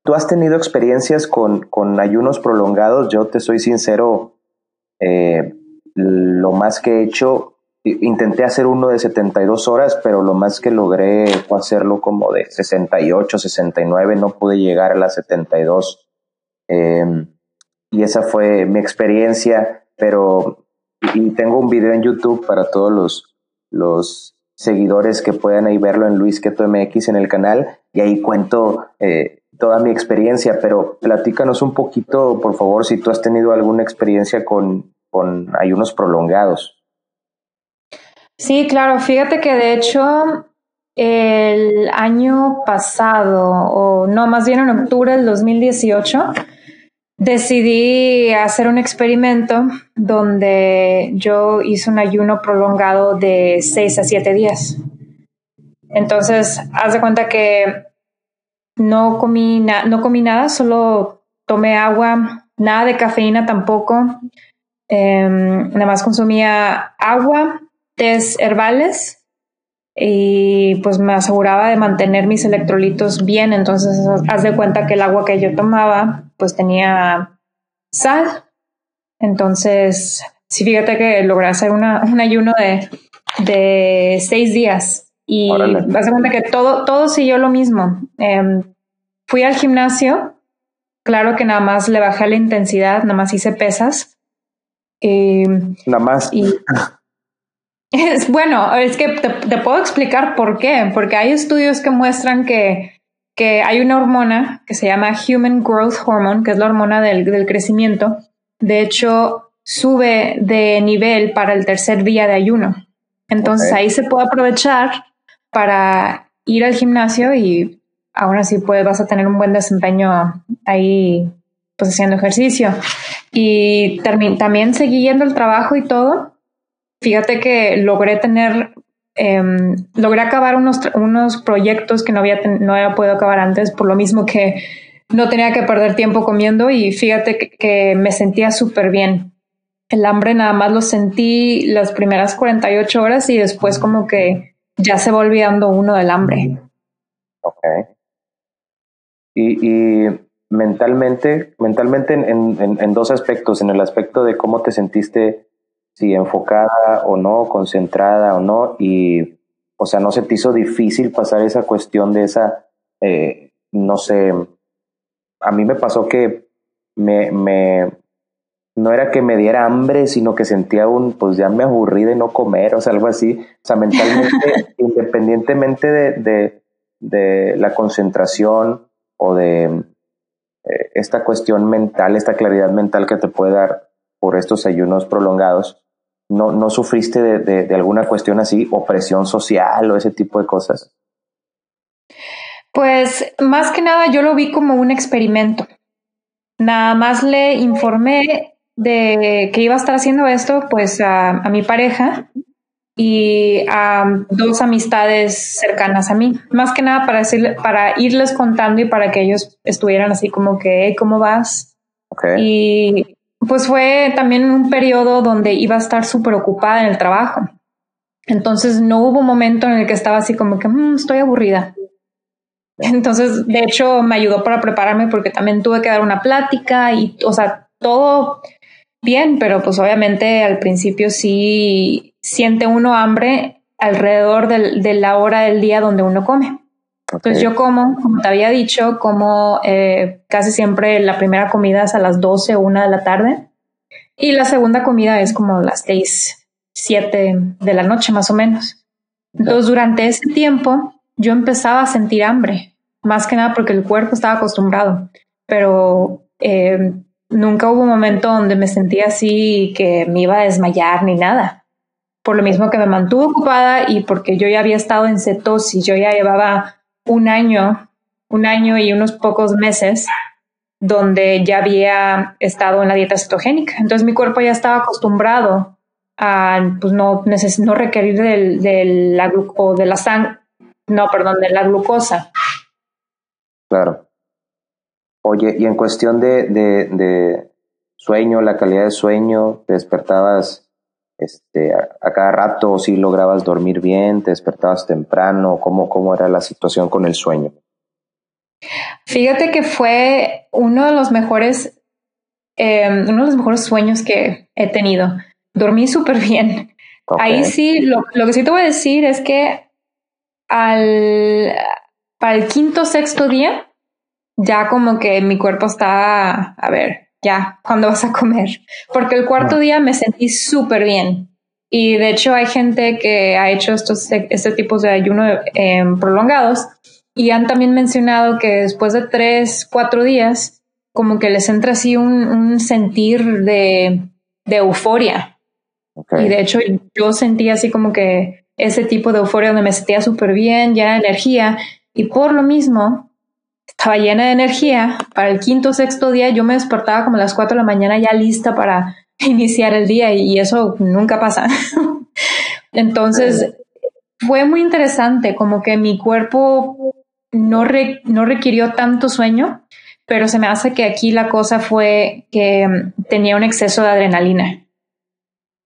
¿tú has tenido experiencias con, con ayunos prolongados? Yo te soy sincero, eh, lo más que he hecho, intenté hacer uno de 72 horas, pero lo más que logré fue hacerlo como de 68, 69, no pude llegar a las 72. Eh, y esa fue mi experiencia pero y tengo un video en YouTube para todos los, los seguidores que puedan ahí verlo en Luis Keto MX en el canal y ahí cuento eh, toda mi experiencia, pero platícanos un poquito, por favor, si tú has tenido alguna experiencia con, con ayunos prolongados. Sí, claro, fíjate que de hecho el año pasado, o no, más bien en octubre del 2018, decidí hacer un experimento donde yo hice un ayuno prolongado de 6 a 7 días. Entonces, haz de cuenta que no comí, no comí nada, solo tomé agua, nada de cafeína tampoco. Em, nada más consumía agua, tés herbales y pues me aseguraba de mantener mis electrolitos bien. Entonces, haz de cuenta que el agua que yo tomaba pues tenía sal. Entonces, sí, fíjate que logré hacer un ayuno de, de seis días y básicamente que todo, todo siguió lo mismo. Em, fui al gimnasio, claro que nada más le bajé la intensidad, nada más hice pesas. nada más. Y, es, bueno, es que te, te, puedo explicar por qué, porque hay estudios que muestran que que hay una hormona que se llama Human Growth Hormone, que es la hormona del, del crecimiento. De hecho, sube de nivel para el tercer día de ayuno. Entonces ahí se puede aprovechar para ir al gimnasio y aún así pues, vas a tener un buen desempeño ahí pues haciendo ejercicio. Y también seguí yendo el trabajo y todo. Fíjate que logré tener Em, logré acabar unos, unos proyectos que no había, no había podido acabar antes, por lo mismo que no tenía que perder tiempo comiendo y fíjate que, me sentía súper bien. El hambre nada más lo sentí las primeras 48 horas y después como que ya se va olvidando uno del hambre. Ok. Y, y mentalmente, mentalmente en, en, en, dos aspectos, en el aspecto de cómo te sentiste si enfocada o no, concentrada o no, y, o sea, no se te hizo difícil pasar esa cuestión de esa, eh, no sé, a mí me pasó que me, me, no era que me diera hambre, sino que sentía un, pues ya me aburrí de no comer, o sea, algo así, o sea, mentalmente, independientemente de, de, de, la concentración o de eh, esta cuestión mental, esta claridad mental que te puede dar por estos ayunos prolongados, ¿No, no sufriste de, de, alguna cuestión así, opresión social o ese tipo de cosas? Pues más que nada yo lo vi como un experimento. Nada más le informé de que iba a estar haciendo esto pues a, a mi pareja y a dos amistades cercanas a mí. Más que nada para, decirle, para irles contando y para que ellos estuvieran así como que, ¿cómo vas? Okay. Y pues fue también un periodo donde iba a estar súper ocupada en el trabajo. Entonces no hubo un momento en el que estaba así como que mm, estoy aburrida. Entonces, de hecho, me ayudó para prepararme porque también tuve que dar una plática y, o sea, todo bien, pero pues obviamente al principio sí siente uno hambre alrededor de la hora del día donde uno come. Entonces yo como, como te había dicho, como eh, casi siempre la primera comida es a las 12 o 1 de la tarde Y la segunda comida es como las seis, siete de la noche más o menos. Entonces, durante ese tiempo, yo empezaba a sentir hambre, más que nada porque el cuerpo estaba acostumbrado, pero eh, nunca hubo un momento donde me sentía así que me iba a desmayar ni nada. Por lo mismo que me mantuvo ocupada y porque yo ya había estado en cetosis, yo ya llevaba un año, un año y unos pocos meses donde ya había estado en la dieta cetogénica. Entonces mi cuerpo ya estaba acostumbrado a pues no, no requerir del, del la o de la no, perdón, de la glucosa. Claro. Oye, y en cuestión de, de, sueño, la calidad de sueño, ¿te despertabas este, a, cada rato? ¿Si lograbas dormir bien? ¿Te despertabas temprano? ¿Cómo, cómo era la situación con el sueño? Fíjate que fue uno de los mejores, em, uno de los mejores sueños que he tenido. Dormí súper bien. Ahí sí, lo, lo, que sí te voy a decir es que al, para el quinto, sexto día, ya como que mi cuerpo está, a ver, ya, ¿cuándo vas a comer? Porque el cuarto día me sentí súper bien. Y de hecho hay gente que ha hecho estos este tipos de ayuno em, prolongados y han también mencionado que después de tres, cuatro días, como que les entra así un, sentir de, euforia. Y de hecho yo sentí así como que ese tipo de euforia donde me sentía súper bien, llena de energía. Y por lo mismo, estaba llena de energía. Para el quinto o sexto día yo me despertaba como a las cuatro de la mañana ya lista para iniciar el día y, eso nunca pasa. Entonces fue muy interesante, como que mi cuerpo no, no requirió tanto sueño, pero se me hace que aquí la cosa fue que mm, tenía un exceso de adrenalina.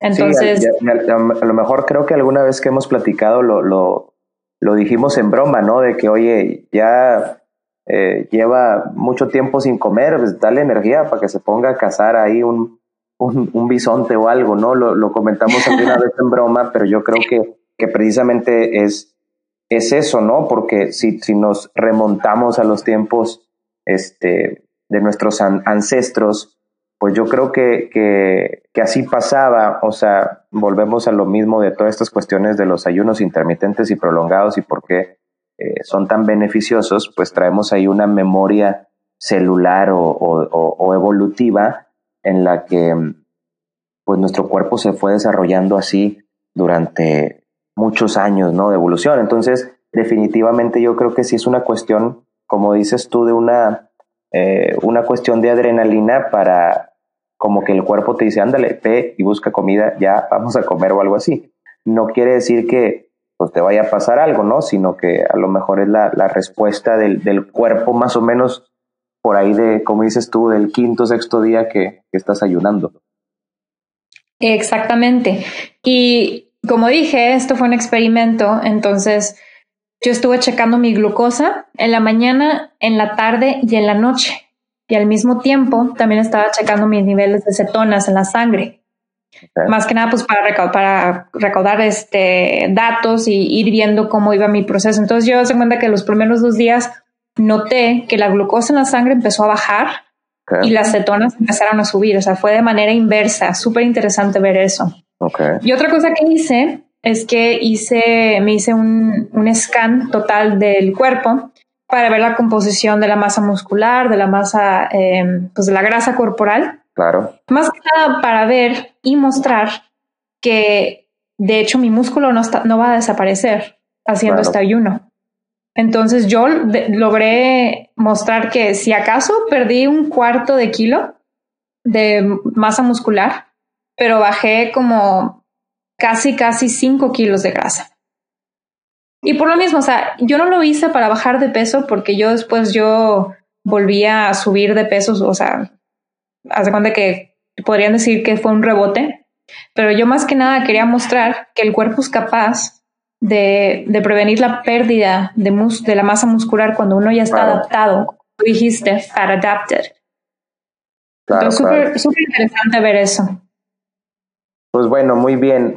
Entonces, a, lo mejor creo que alguna vez que hemos platicado lo, lo, lo dijimos en broma, ¿no? De que, oye, ya eh, lleva mucho tiempo sin comer, pues dale energía para que se ponga a cazar ahí un, un, bisonte o algo, ¿no? Lo, lo comentamos alguna vez en broma, pero yo creo que, que precisamente es, es eso, ¿no? Porque si, si nos remontamos a los tiempos este, de nuestros ancestros, pues yo creo que, que, que, así pasaba, o sea, volvemos a lo mismo de todas estas cuestiones de los ayunos intermitentes y prolongados y por qué eh, son tan beneficiosos, pues traemos ahí una memoria celular o, evolutiva en la que pues nuestro cuerpo se fue desarrollando así durante muchos años ¿no? de evolución. Entonces, definitivamente yo creo que sí es una cuestión, como dices tú, de una, eh, una cuestión de adrenalina para como que el cuerpo te dice, ándale, ve y busca comida, ya vamos a comer o algo así. No quiere decir que pues te vaya a pasar algo, ¿no? Sino que a lo mejor es la, respuesta del, cuerpo más o menos por ahí de, como dices tú, del quinto, sexto día que, que estás ayunando. Exactamente. Y como dije, esto fue un experimento, entonces yo estuve checando mi glucosa en la mañana, en la tarde y en la noche. Y al mismo tiempo también estaba checando mis niveles de cetonas en la sangre. Más que nada, pues para, recaudar, para recaudar este, datos y ir viendo cómo iba mi proceso. Entonces yo se cuenta que los primeros dos días noté que la glucosa en la sangre empezó a bajar y las cetonas empezaron a subir. O sea, fue de manera inversa. Súper interesante ver eso. Y otra cosa que hice es que hice, me hice un, un scan total del cuerpo para ver la composición de la masa muscular, de la masa, eh, pues de la grasa corporal Claro. Más que nada para ver y mostrar que de hecho mi músculo no, está, no va a desaparecer haciendo este ayuno. Entonces yo logré mostrar que si acaso perdí un cuarto de kilo de masa muscular, pero bajé como casi, casi cinco kilos de grasa. Y por lo mismo, o sea, yo no lo hice para bajar de peso porque yo después yo volvía a subir de peso, o sea, hace cuenta que podrían decir que fue un rebote, pero yo más que nada quería mostrar que el cuerpo es capaz de, prevenir la pérdida de, de la masa muscular cuando uno ya está adaptado, como dijiste, fat adapted. Entonces, súper interesante ver eso. Pues bueno, muy bien.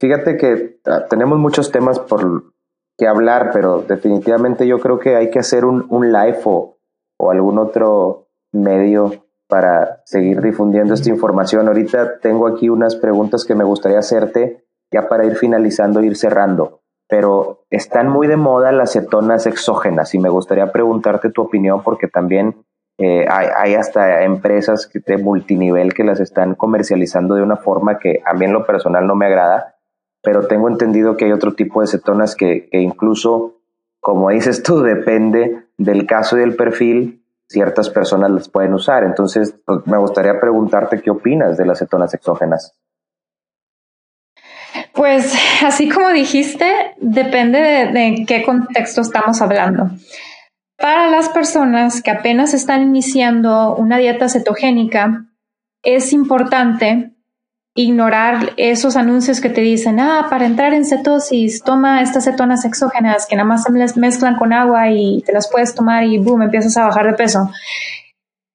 fíjate que ah, tenemos muchos temas por que hablar, pero definitivamente yo creo que hay que hacer un, un live o, o algún otro medio para seguir difundiendo esta información. Ahorita tengo aquí unas preguntas que me gustaría hacerte ya para ir finalizando, ir cerrando. Pero están muy de moda las cetonas exógenas y me gustaría preguntarte tu opinión porque también eh, hay, hasta empresas de multinivel que las están comercializando de una forma que a mí en lo personal no me agrada, pero tengo entendido que hay otro tipo de cetonas que, que incluso, como dices tú, depende del caso y del perfil, ciertas personas las pueden usar. Entonces, pues, me gustaría preguntarte qué opinas de las cetonas exógenas. Pues así como dijiste, depende de, de, qué contexto estamos hablando. Para las personas que apenas están iniciando una dieta cetogénica, es importante ignorar esos anuncios que te dicen, ah, para entrar en cetosis, toma estas cetonas exógenas que nada más se mezclan con agua y te las puedes tomar y boom, empiezas a bajar de peso.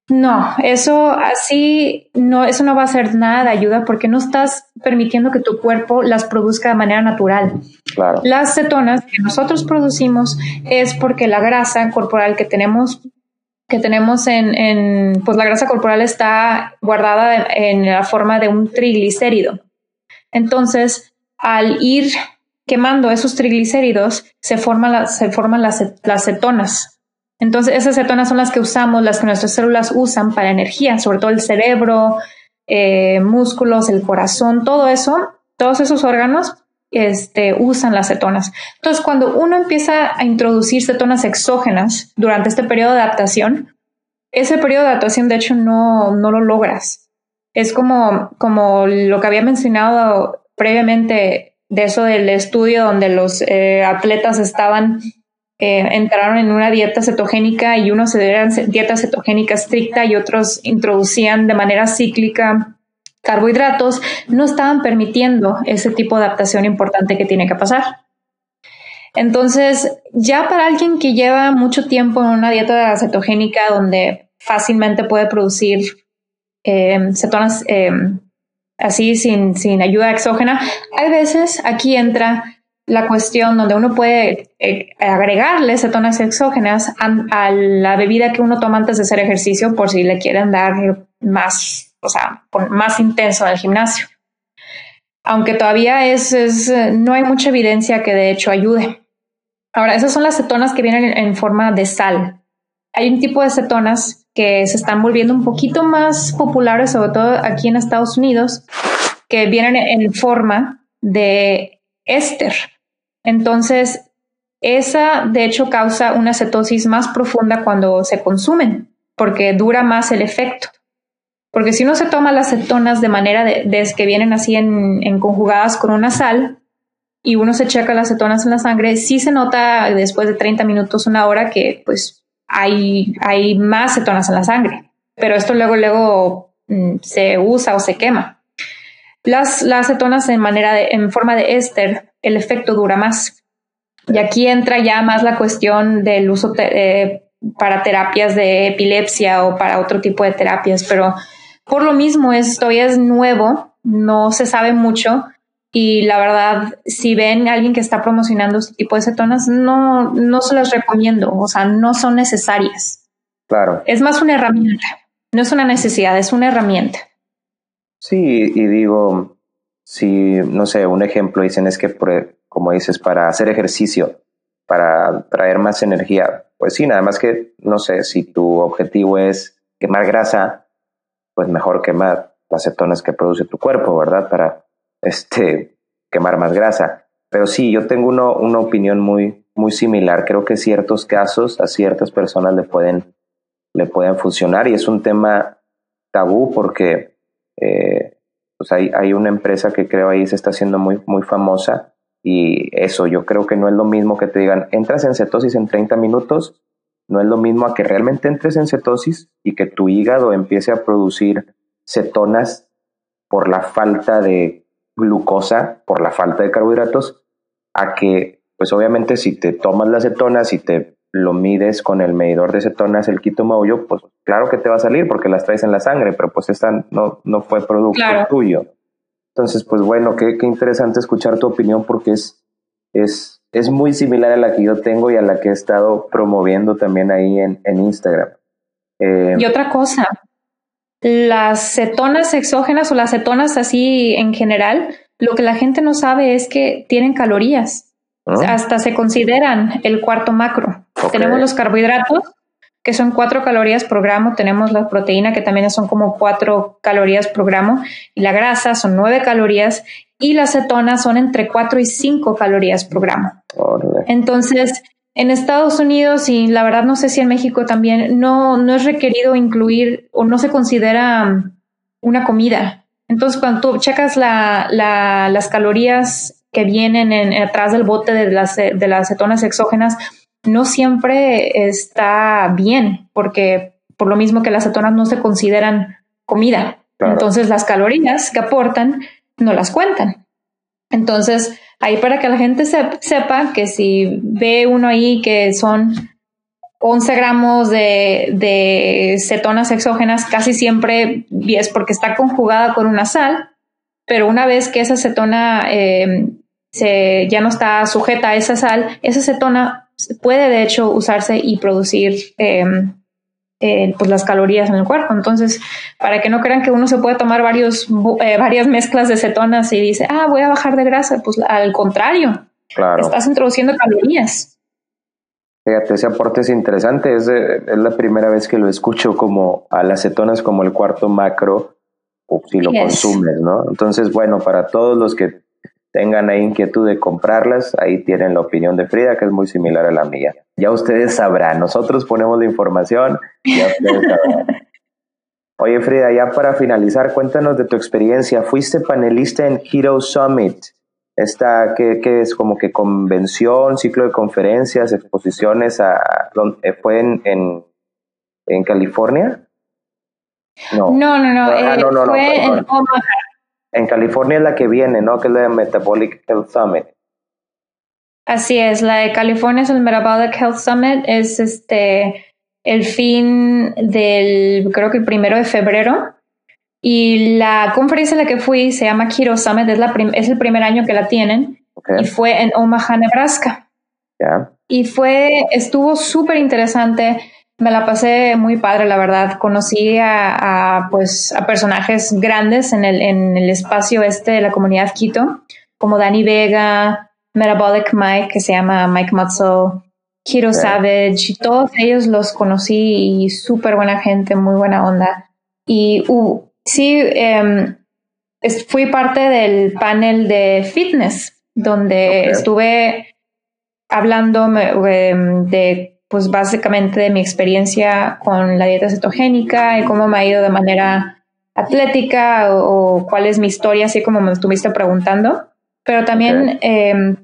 No, eso así no, eso no va a ser nada de ayuda porque no estás permitiendo que tu cuerpo las produzca de manera natural. Claro. Las cetonas que nosotros producimos es porque la grasa corporal que tenemos que tenemos en, en pues la grasa corporal está guardada en la forma de un triglicérido. Entonces, al ir quemando esos triglicéridos, se forman, se forman las, las cetonas, entonces, esas cetonas son las que usamos, las que nuestras células usan para energía, sobre todo el cerebro, eh, músculos, el corazón, todo eso, todos esos órganos este, usan las cetonas. Entonces, cuando uno empieza a introducir cetonas exógenas durante este periodo de adaptación, ese periodo de adaptación, de hecho, no, no lo logras. Es como, como lo que había mencionado previamente de eso del estudio donde los eh, atletas estaban eh, entraron en una dieta cetogénica y unos se dieron dieta cetogénica estricta y otros introducían de manera cíclica carbohidratos, no estaban permitiendo ese tipo de adaptación importante que tiene que pasar. Entonces, ya para alguien que lleva mucho tiempo en una dieta cetogénica donde fácilmente puede producir eh, cetonas eh, así sin, sin ayuda exógena, hay veces aquí entra la cuestión donde uno puede eh, agregarle cetonas exógenas a, la bebida que uno toma antes de hacer ejercicio por si le quieren dar más, o sea, más intenso en el gimnasio. Aunque todavía es, no hay mucha evidencia que de hecho ayude. Ahora, esas son las cetonas que vienen en, forma de sal. Hay un tipo de cetonas que se están volviendo un poquito más populares, sobre todo aquí en Estados Unidos, que vienen en forma de éster. Entonces, esa de hecho causa una cetosis más profunda cuando se consumen, porque dura más el efecto. Porque si uno se toma las cetonas de manera de, que vienen así en, conjugadas con una sal y uno se checa las cetonas en la sangre, sí se nota después de 30 minutos, una hora que pues hay, hay más cetonas en la sangre. Pero esto luego, luego mm, se usa o se quema. Las, las cetonas en, manera de, en forma de éster el efecto dura más. Y aquí entra ya más la cuestión del uso eh, para terapias de epilepsia o para otro tipo de terapias, pero por lo mismo esto es nuevo, no se sabe mucho y la verdad, si ven a alguien que está promocionando este tipo de cetonas, no, no se las recomiendo, o sea, no son necesarias. Claro. Es más una herramienta, no es una necesidad, es una herramienta. Sí, y digo, si, no sé, un ejemplo dicen es que, como dices, para hacer ejercicio, para traer más energía, pues sí, nada más que, no sé, si tu objetivo es quemar grasa, pues mejor quemar las cetonas que produce tu cuerpo, ¿verdad? Para este, quemar más grasa. Pero sí, yo tengo uno, una opinión muy, muy similar. Creo que ciertos casos a ciertas personas le pueden, le pueden funcionar y es un tema tabú porque eh, pues hay, hay una empresa que creo ahí se está haciendo muy, muy famosa y eso, yo creo que no es lo mismo que te digan, entras en cetosis en 30 minutos, no es lo mismo a que realmente entres en cetosis y que tu hígado empiece a producir cetonas por la falta de glucosa, por la falta de carbohidratos, a que, pues obviamente si te tomas las cetonas y te lo mides con el medidor de cetonas, el quito maullo, pues claro que te va a salir porque las traes en la sangre, pero pues esta no, no fue producto tuyo. Entonces, pues bueno, qué, qué, interesante escuchar tu opinión porque es, es, es muy similar a la que yo tengo y a la que he estado promoviendo también ahí en, en Instagram. Eh, y otra cosa, las cetonas exógenas o las cetonas así en general, lo que la gente no sabe es que tienen calorías. Ah. Hasta se consideran el cuarto macro. Tenemos los carbohidratos, que son cuatro calorías por gramo. Tenemos la proteína, que también son como cuatro calorías por gramo. Y la grasa son nueve calorías. Y las cetonas son entre cuatro y cinco calorías por gramo. Entonces, en Estados Unidos y la verdad no sé si en México también no, no es requerido incluir o no se considera um, una comida. Entonces cuando tú checas la, las calorías que vienen en, atrás del bote de las, de las cetonas exógenas, no siempre está bien porque por lo mismo que las cetonas no se consideran comida. Entonces las calorías que aportan no las cuentan. Entonces, ahí para que la gente sepa que si ve uno ahí que son 11 gramos de, cetonas exógenas, casi siempre es porque está conjugada con una sal, pero una vez que esa cetona em, se, ya no está sujeta a esa sal, esa cetona puede de hecho usarse y producir em, eh, pues las calorías en el cuerpo. Entonces, para que no crean que uno se puede tomar varios, eh, varias mezclas de cetonas y dice, ah, voy a bajar de grasa, pues al contrario, claro. estás introduciendo calorías. Fíjate, ese aporte es interesante, es, es la primera vez que lo escucho como a las cetonas como el cuarto macro, si lo consumes, ¿no? Entonces, bueno, para todos los que tengan ahí inquietud de comprarlas, ahí tienen la opinión de Frida, que es muy similar a la mía. Ya ustedes sabrán, nosotros ponemos la información, ya ustedes sabrán. Oye Frida, ya para finalizar, cuéntanos de tu experiencia. Fuiste panelista en Hero Summit, esta que, es como que convención, ciclo de conferencias, exposiciones, a, eh, ¿fue en, en, California? No, no, no, no, ah, no, no fue en Omaha. En California es la que viene, ¿no? Que es la Metabolic Health Summit. Así es, la de California es el Metabolic Health Summit, es este el fin del, creo que el primero de febrero. Y la conferencia a la que fui se llama Keto Summit, es, la es el primer año que la tienen. Y fue en Omaha, Nebraska. Y fue, estuvo súper interesante me la pasé muy padre, la verdad. Conocí a, pues, a personajes grandes en el, en el espacio este de la comunidad Quito, como Danny Vega, Metabolic Mike, que se llama Mike Matzo, Kiro Savage, y todos ellos los conocí y súper buena gente, muy buena onda. Y uh, sí, em, fui parte del panel de fitness, donde estuve hablando em, de pues básicamente de mi experiencia con la dieta cetogénica y cómo me ha ido de manera atlética o, cuál es mi historia, así como me estuviste preguntando. Pero también em,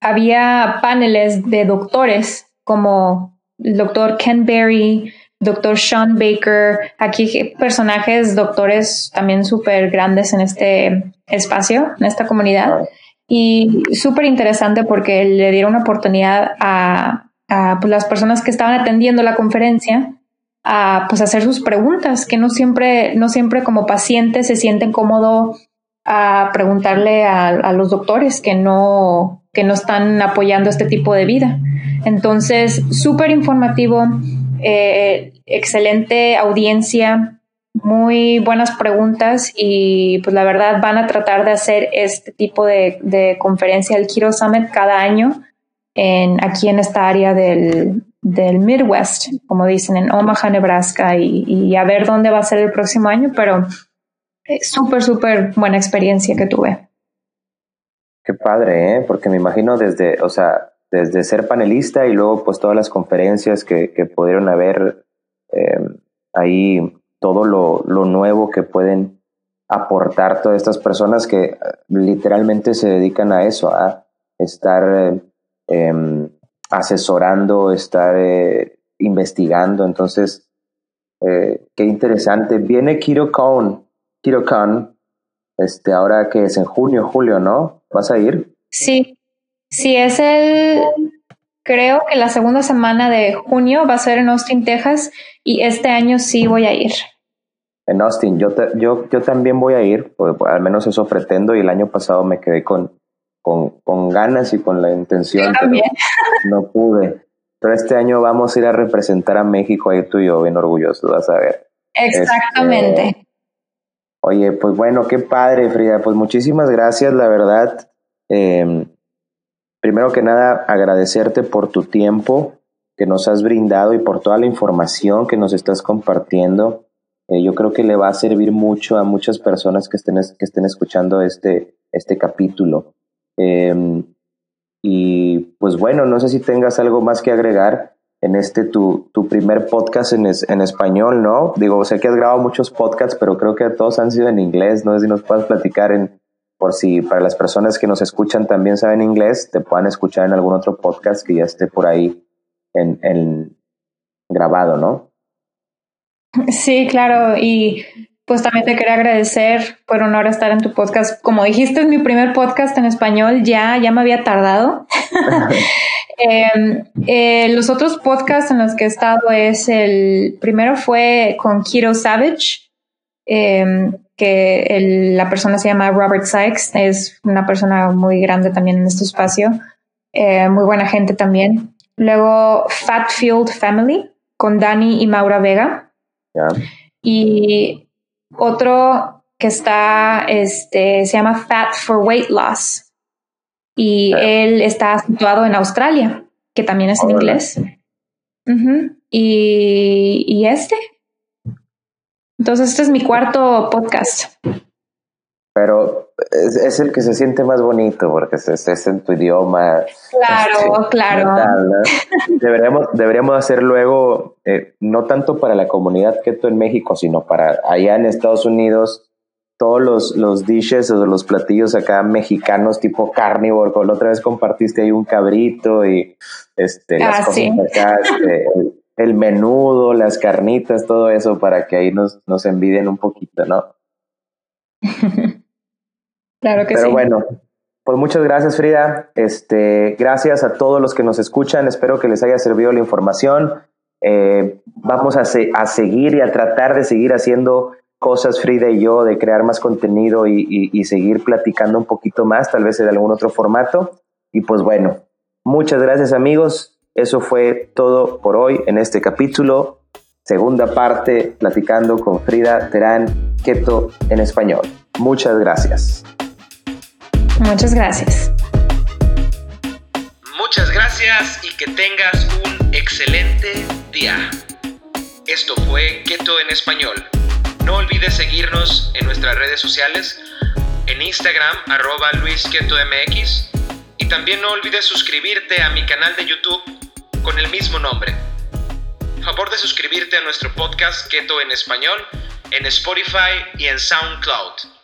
había paneles de doctores como el doctor Ken Berry, doctor Sean Baker, aquí personajes, doctores también súper grandes en este espacio, en esta comunidad. Y súper interesante porque le dieron una oportunidad a a pues, las personas que estaban atendiendo la conferencia a pues hacer sus preguntas, que no siempre, no siempre como pacientes se sienten cómodos a preguntarle a, los doctores que no, que no están apoyando este tipo de vida. Entonces, súper informativo, eh, excelente audiencia, muy buenas preguntas y pues la verdad van a tratar de hacer este tipo de, de conferencia, el Kiro Summit, cada año en, aquí en esta área del, del Midwest, como dicen, en Omaha, Nebraska, y, a ver dónde va a ser el próximo año, pero súper, súper buena experiencia que tuve. Qué padre, ¿eh? Porque me imagino desde, o sea, desde ser panelista y luego pues todas las conferencias que, que pudieron haber em, ahí, todo lo, lo, nuevo que pueden aportar todas estas personas que eh, literalmente se dedican a eso, a estar eh, Em, asesorando, estar eh, investigando. Entonces, eh, qué interesante. Viene Kiro Khan, Kiro Khan, este, ahora que es en junio, julio, ¿no? ¿Vas a ir? Sí, sí, es el, creo que la segunda semana de junio va a ser en Austin, Texas, y este año sí voy a ir. En Austin, yo, yo, yo también voy a ir, pues, al menos eso pretendo, y el año pasado me quedé con, con, ganas y con la intención, pero no pude. Pero este año vamos a ir a representar a México, ahí tú y yo, bien orgullosos, vas a ver. Exactamente. Este, oye, pues bueno, qué padre, Frida. Pues muchísimas gracias, la verdad. Em, primero que nada, agradecerte por tu tiempo que nos has brindado y por toda la información que nos estás compartiendo. Eh, yo creo que le va a servir mucho a muchas personas que estén, que estén escuchando este, este capítulo. Em, y pues bueno, no sé si tengas algo más que agregar en este tu, tu primer podcast en, en español, ¿no? Digo, sé que has grabado muchos podcasts, pero creo que todos han sido en inglés. No sé si nos puedes platicar en, por si para las personas que nos escuchan también saben inglés, te puedan escuchar en algún otro podcast que ya esté por ahí en, en grabado, ¿no? Sí, claro. Y pues también te quería agradecer por honor estar en tu podcast. Como dijiste, es mi primer podcast en español, ya, ya me había tardado. Em, eh, los otros podcasts en los que he estado es el primero fue con Keto Savage, em, que la persona se llama Robert Sykes, es una persona muy grande también en este espacio, eh, muy buena gente también. Luego Fatfield Family con Dani y Maura Vega. Y otro que está, este, se llama Fat for Weight Loss. Y él está situado en Australia, que también es en inglés. y, y este. Entonces, este es mi cuarto podcast. Pero es, el que se siente más bonito porque es, en tu idioma. Claro, este, claro. Deberíamos, deberíamos hacer luego, eh, no tanto para la comunidad keto en México, sino para allá en Estados Unidos, todos los, los dishes o los platillos acá mexicanos tipo carnívoro. La otra vez compartiste ahí un cabrito y este, las ah, cosas acá, este, el, menudo, las carnitas, todo eso para que ahí nos, nos envidien un poquito, ¿no? Claro que Pero bueno, pues muchas gracias Frida. Este, gracias a todos los que nos escuchan. Espero que les haya servido la información. Eh, vamos a, a, seguir y a tratar de seguir haciendo cosas Frida y yo, de crear más contenido y, y seguir platicando un poquito más, tal vez en algún otro formato. Y pues bueno, muchas gracias amigos. Eso fue todo por hoy en este capítulo. Segunda parte, platicando con Frida Terán, Keto en español. Muchas gracias. Muchas gracias. Muchas gracias y que tengas un excelente día. Esto fue Keto en Español. No olvides seguirnos en nuestras redes sociales, en Instagram arroba luisketoMX y también no olvides suscribirte a mi canal de YouTube con el mismo nombre. Favor de suscribirte a nuestro podcast Keto en Español en Spotify y en SoundCloud.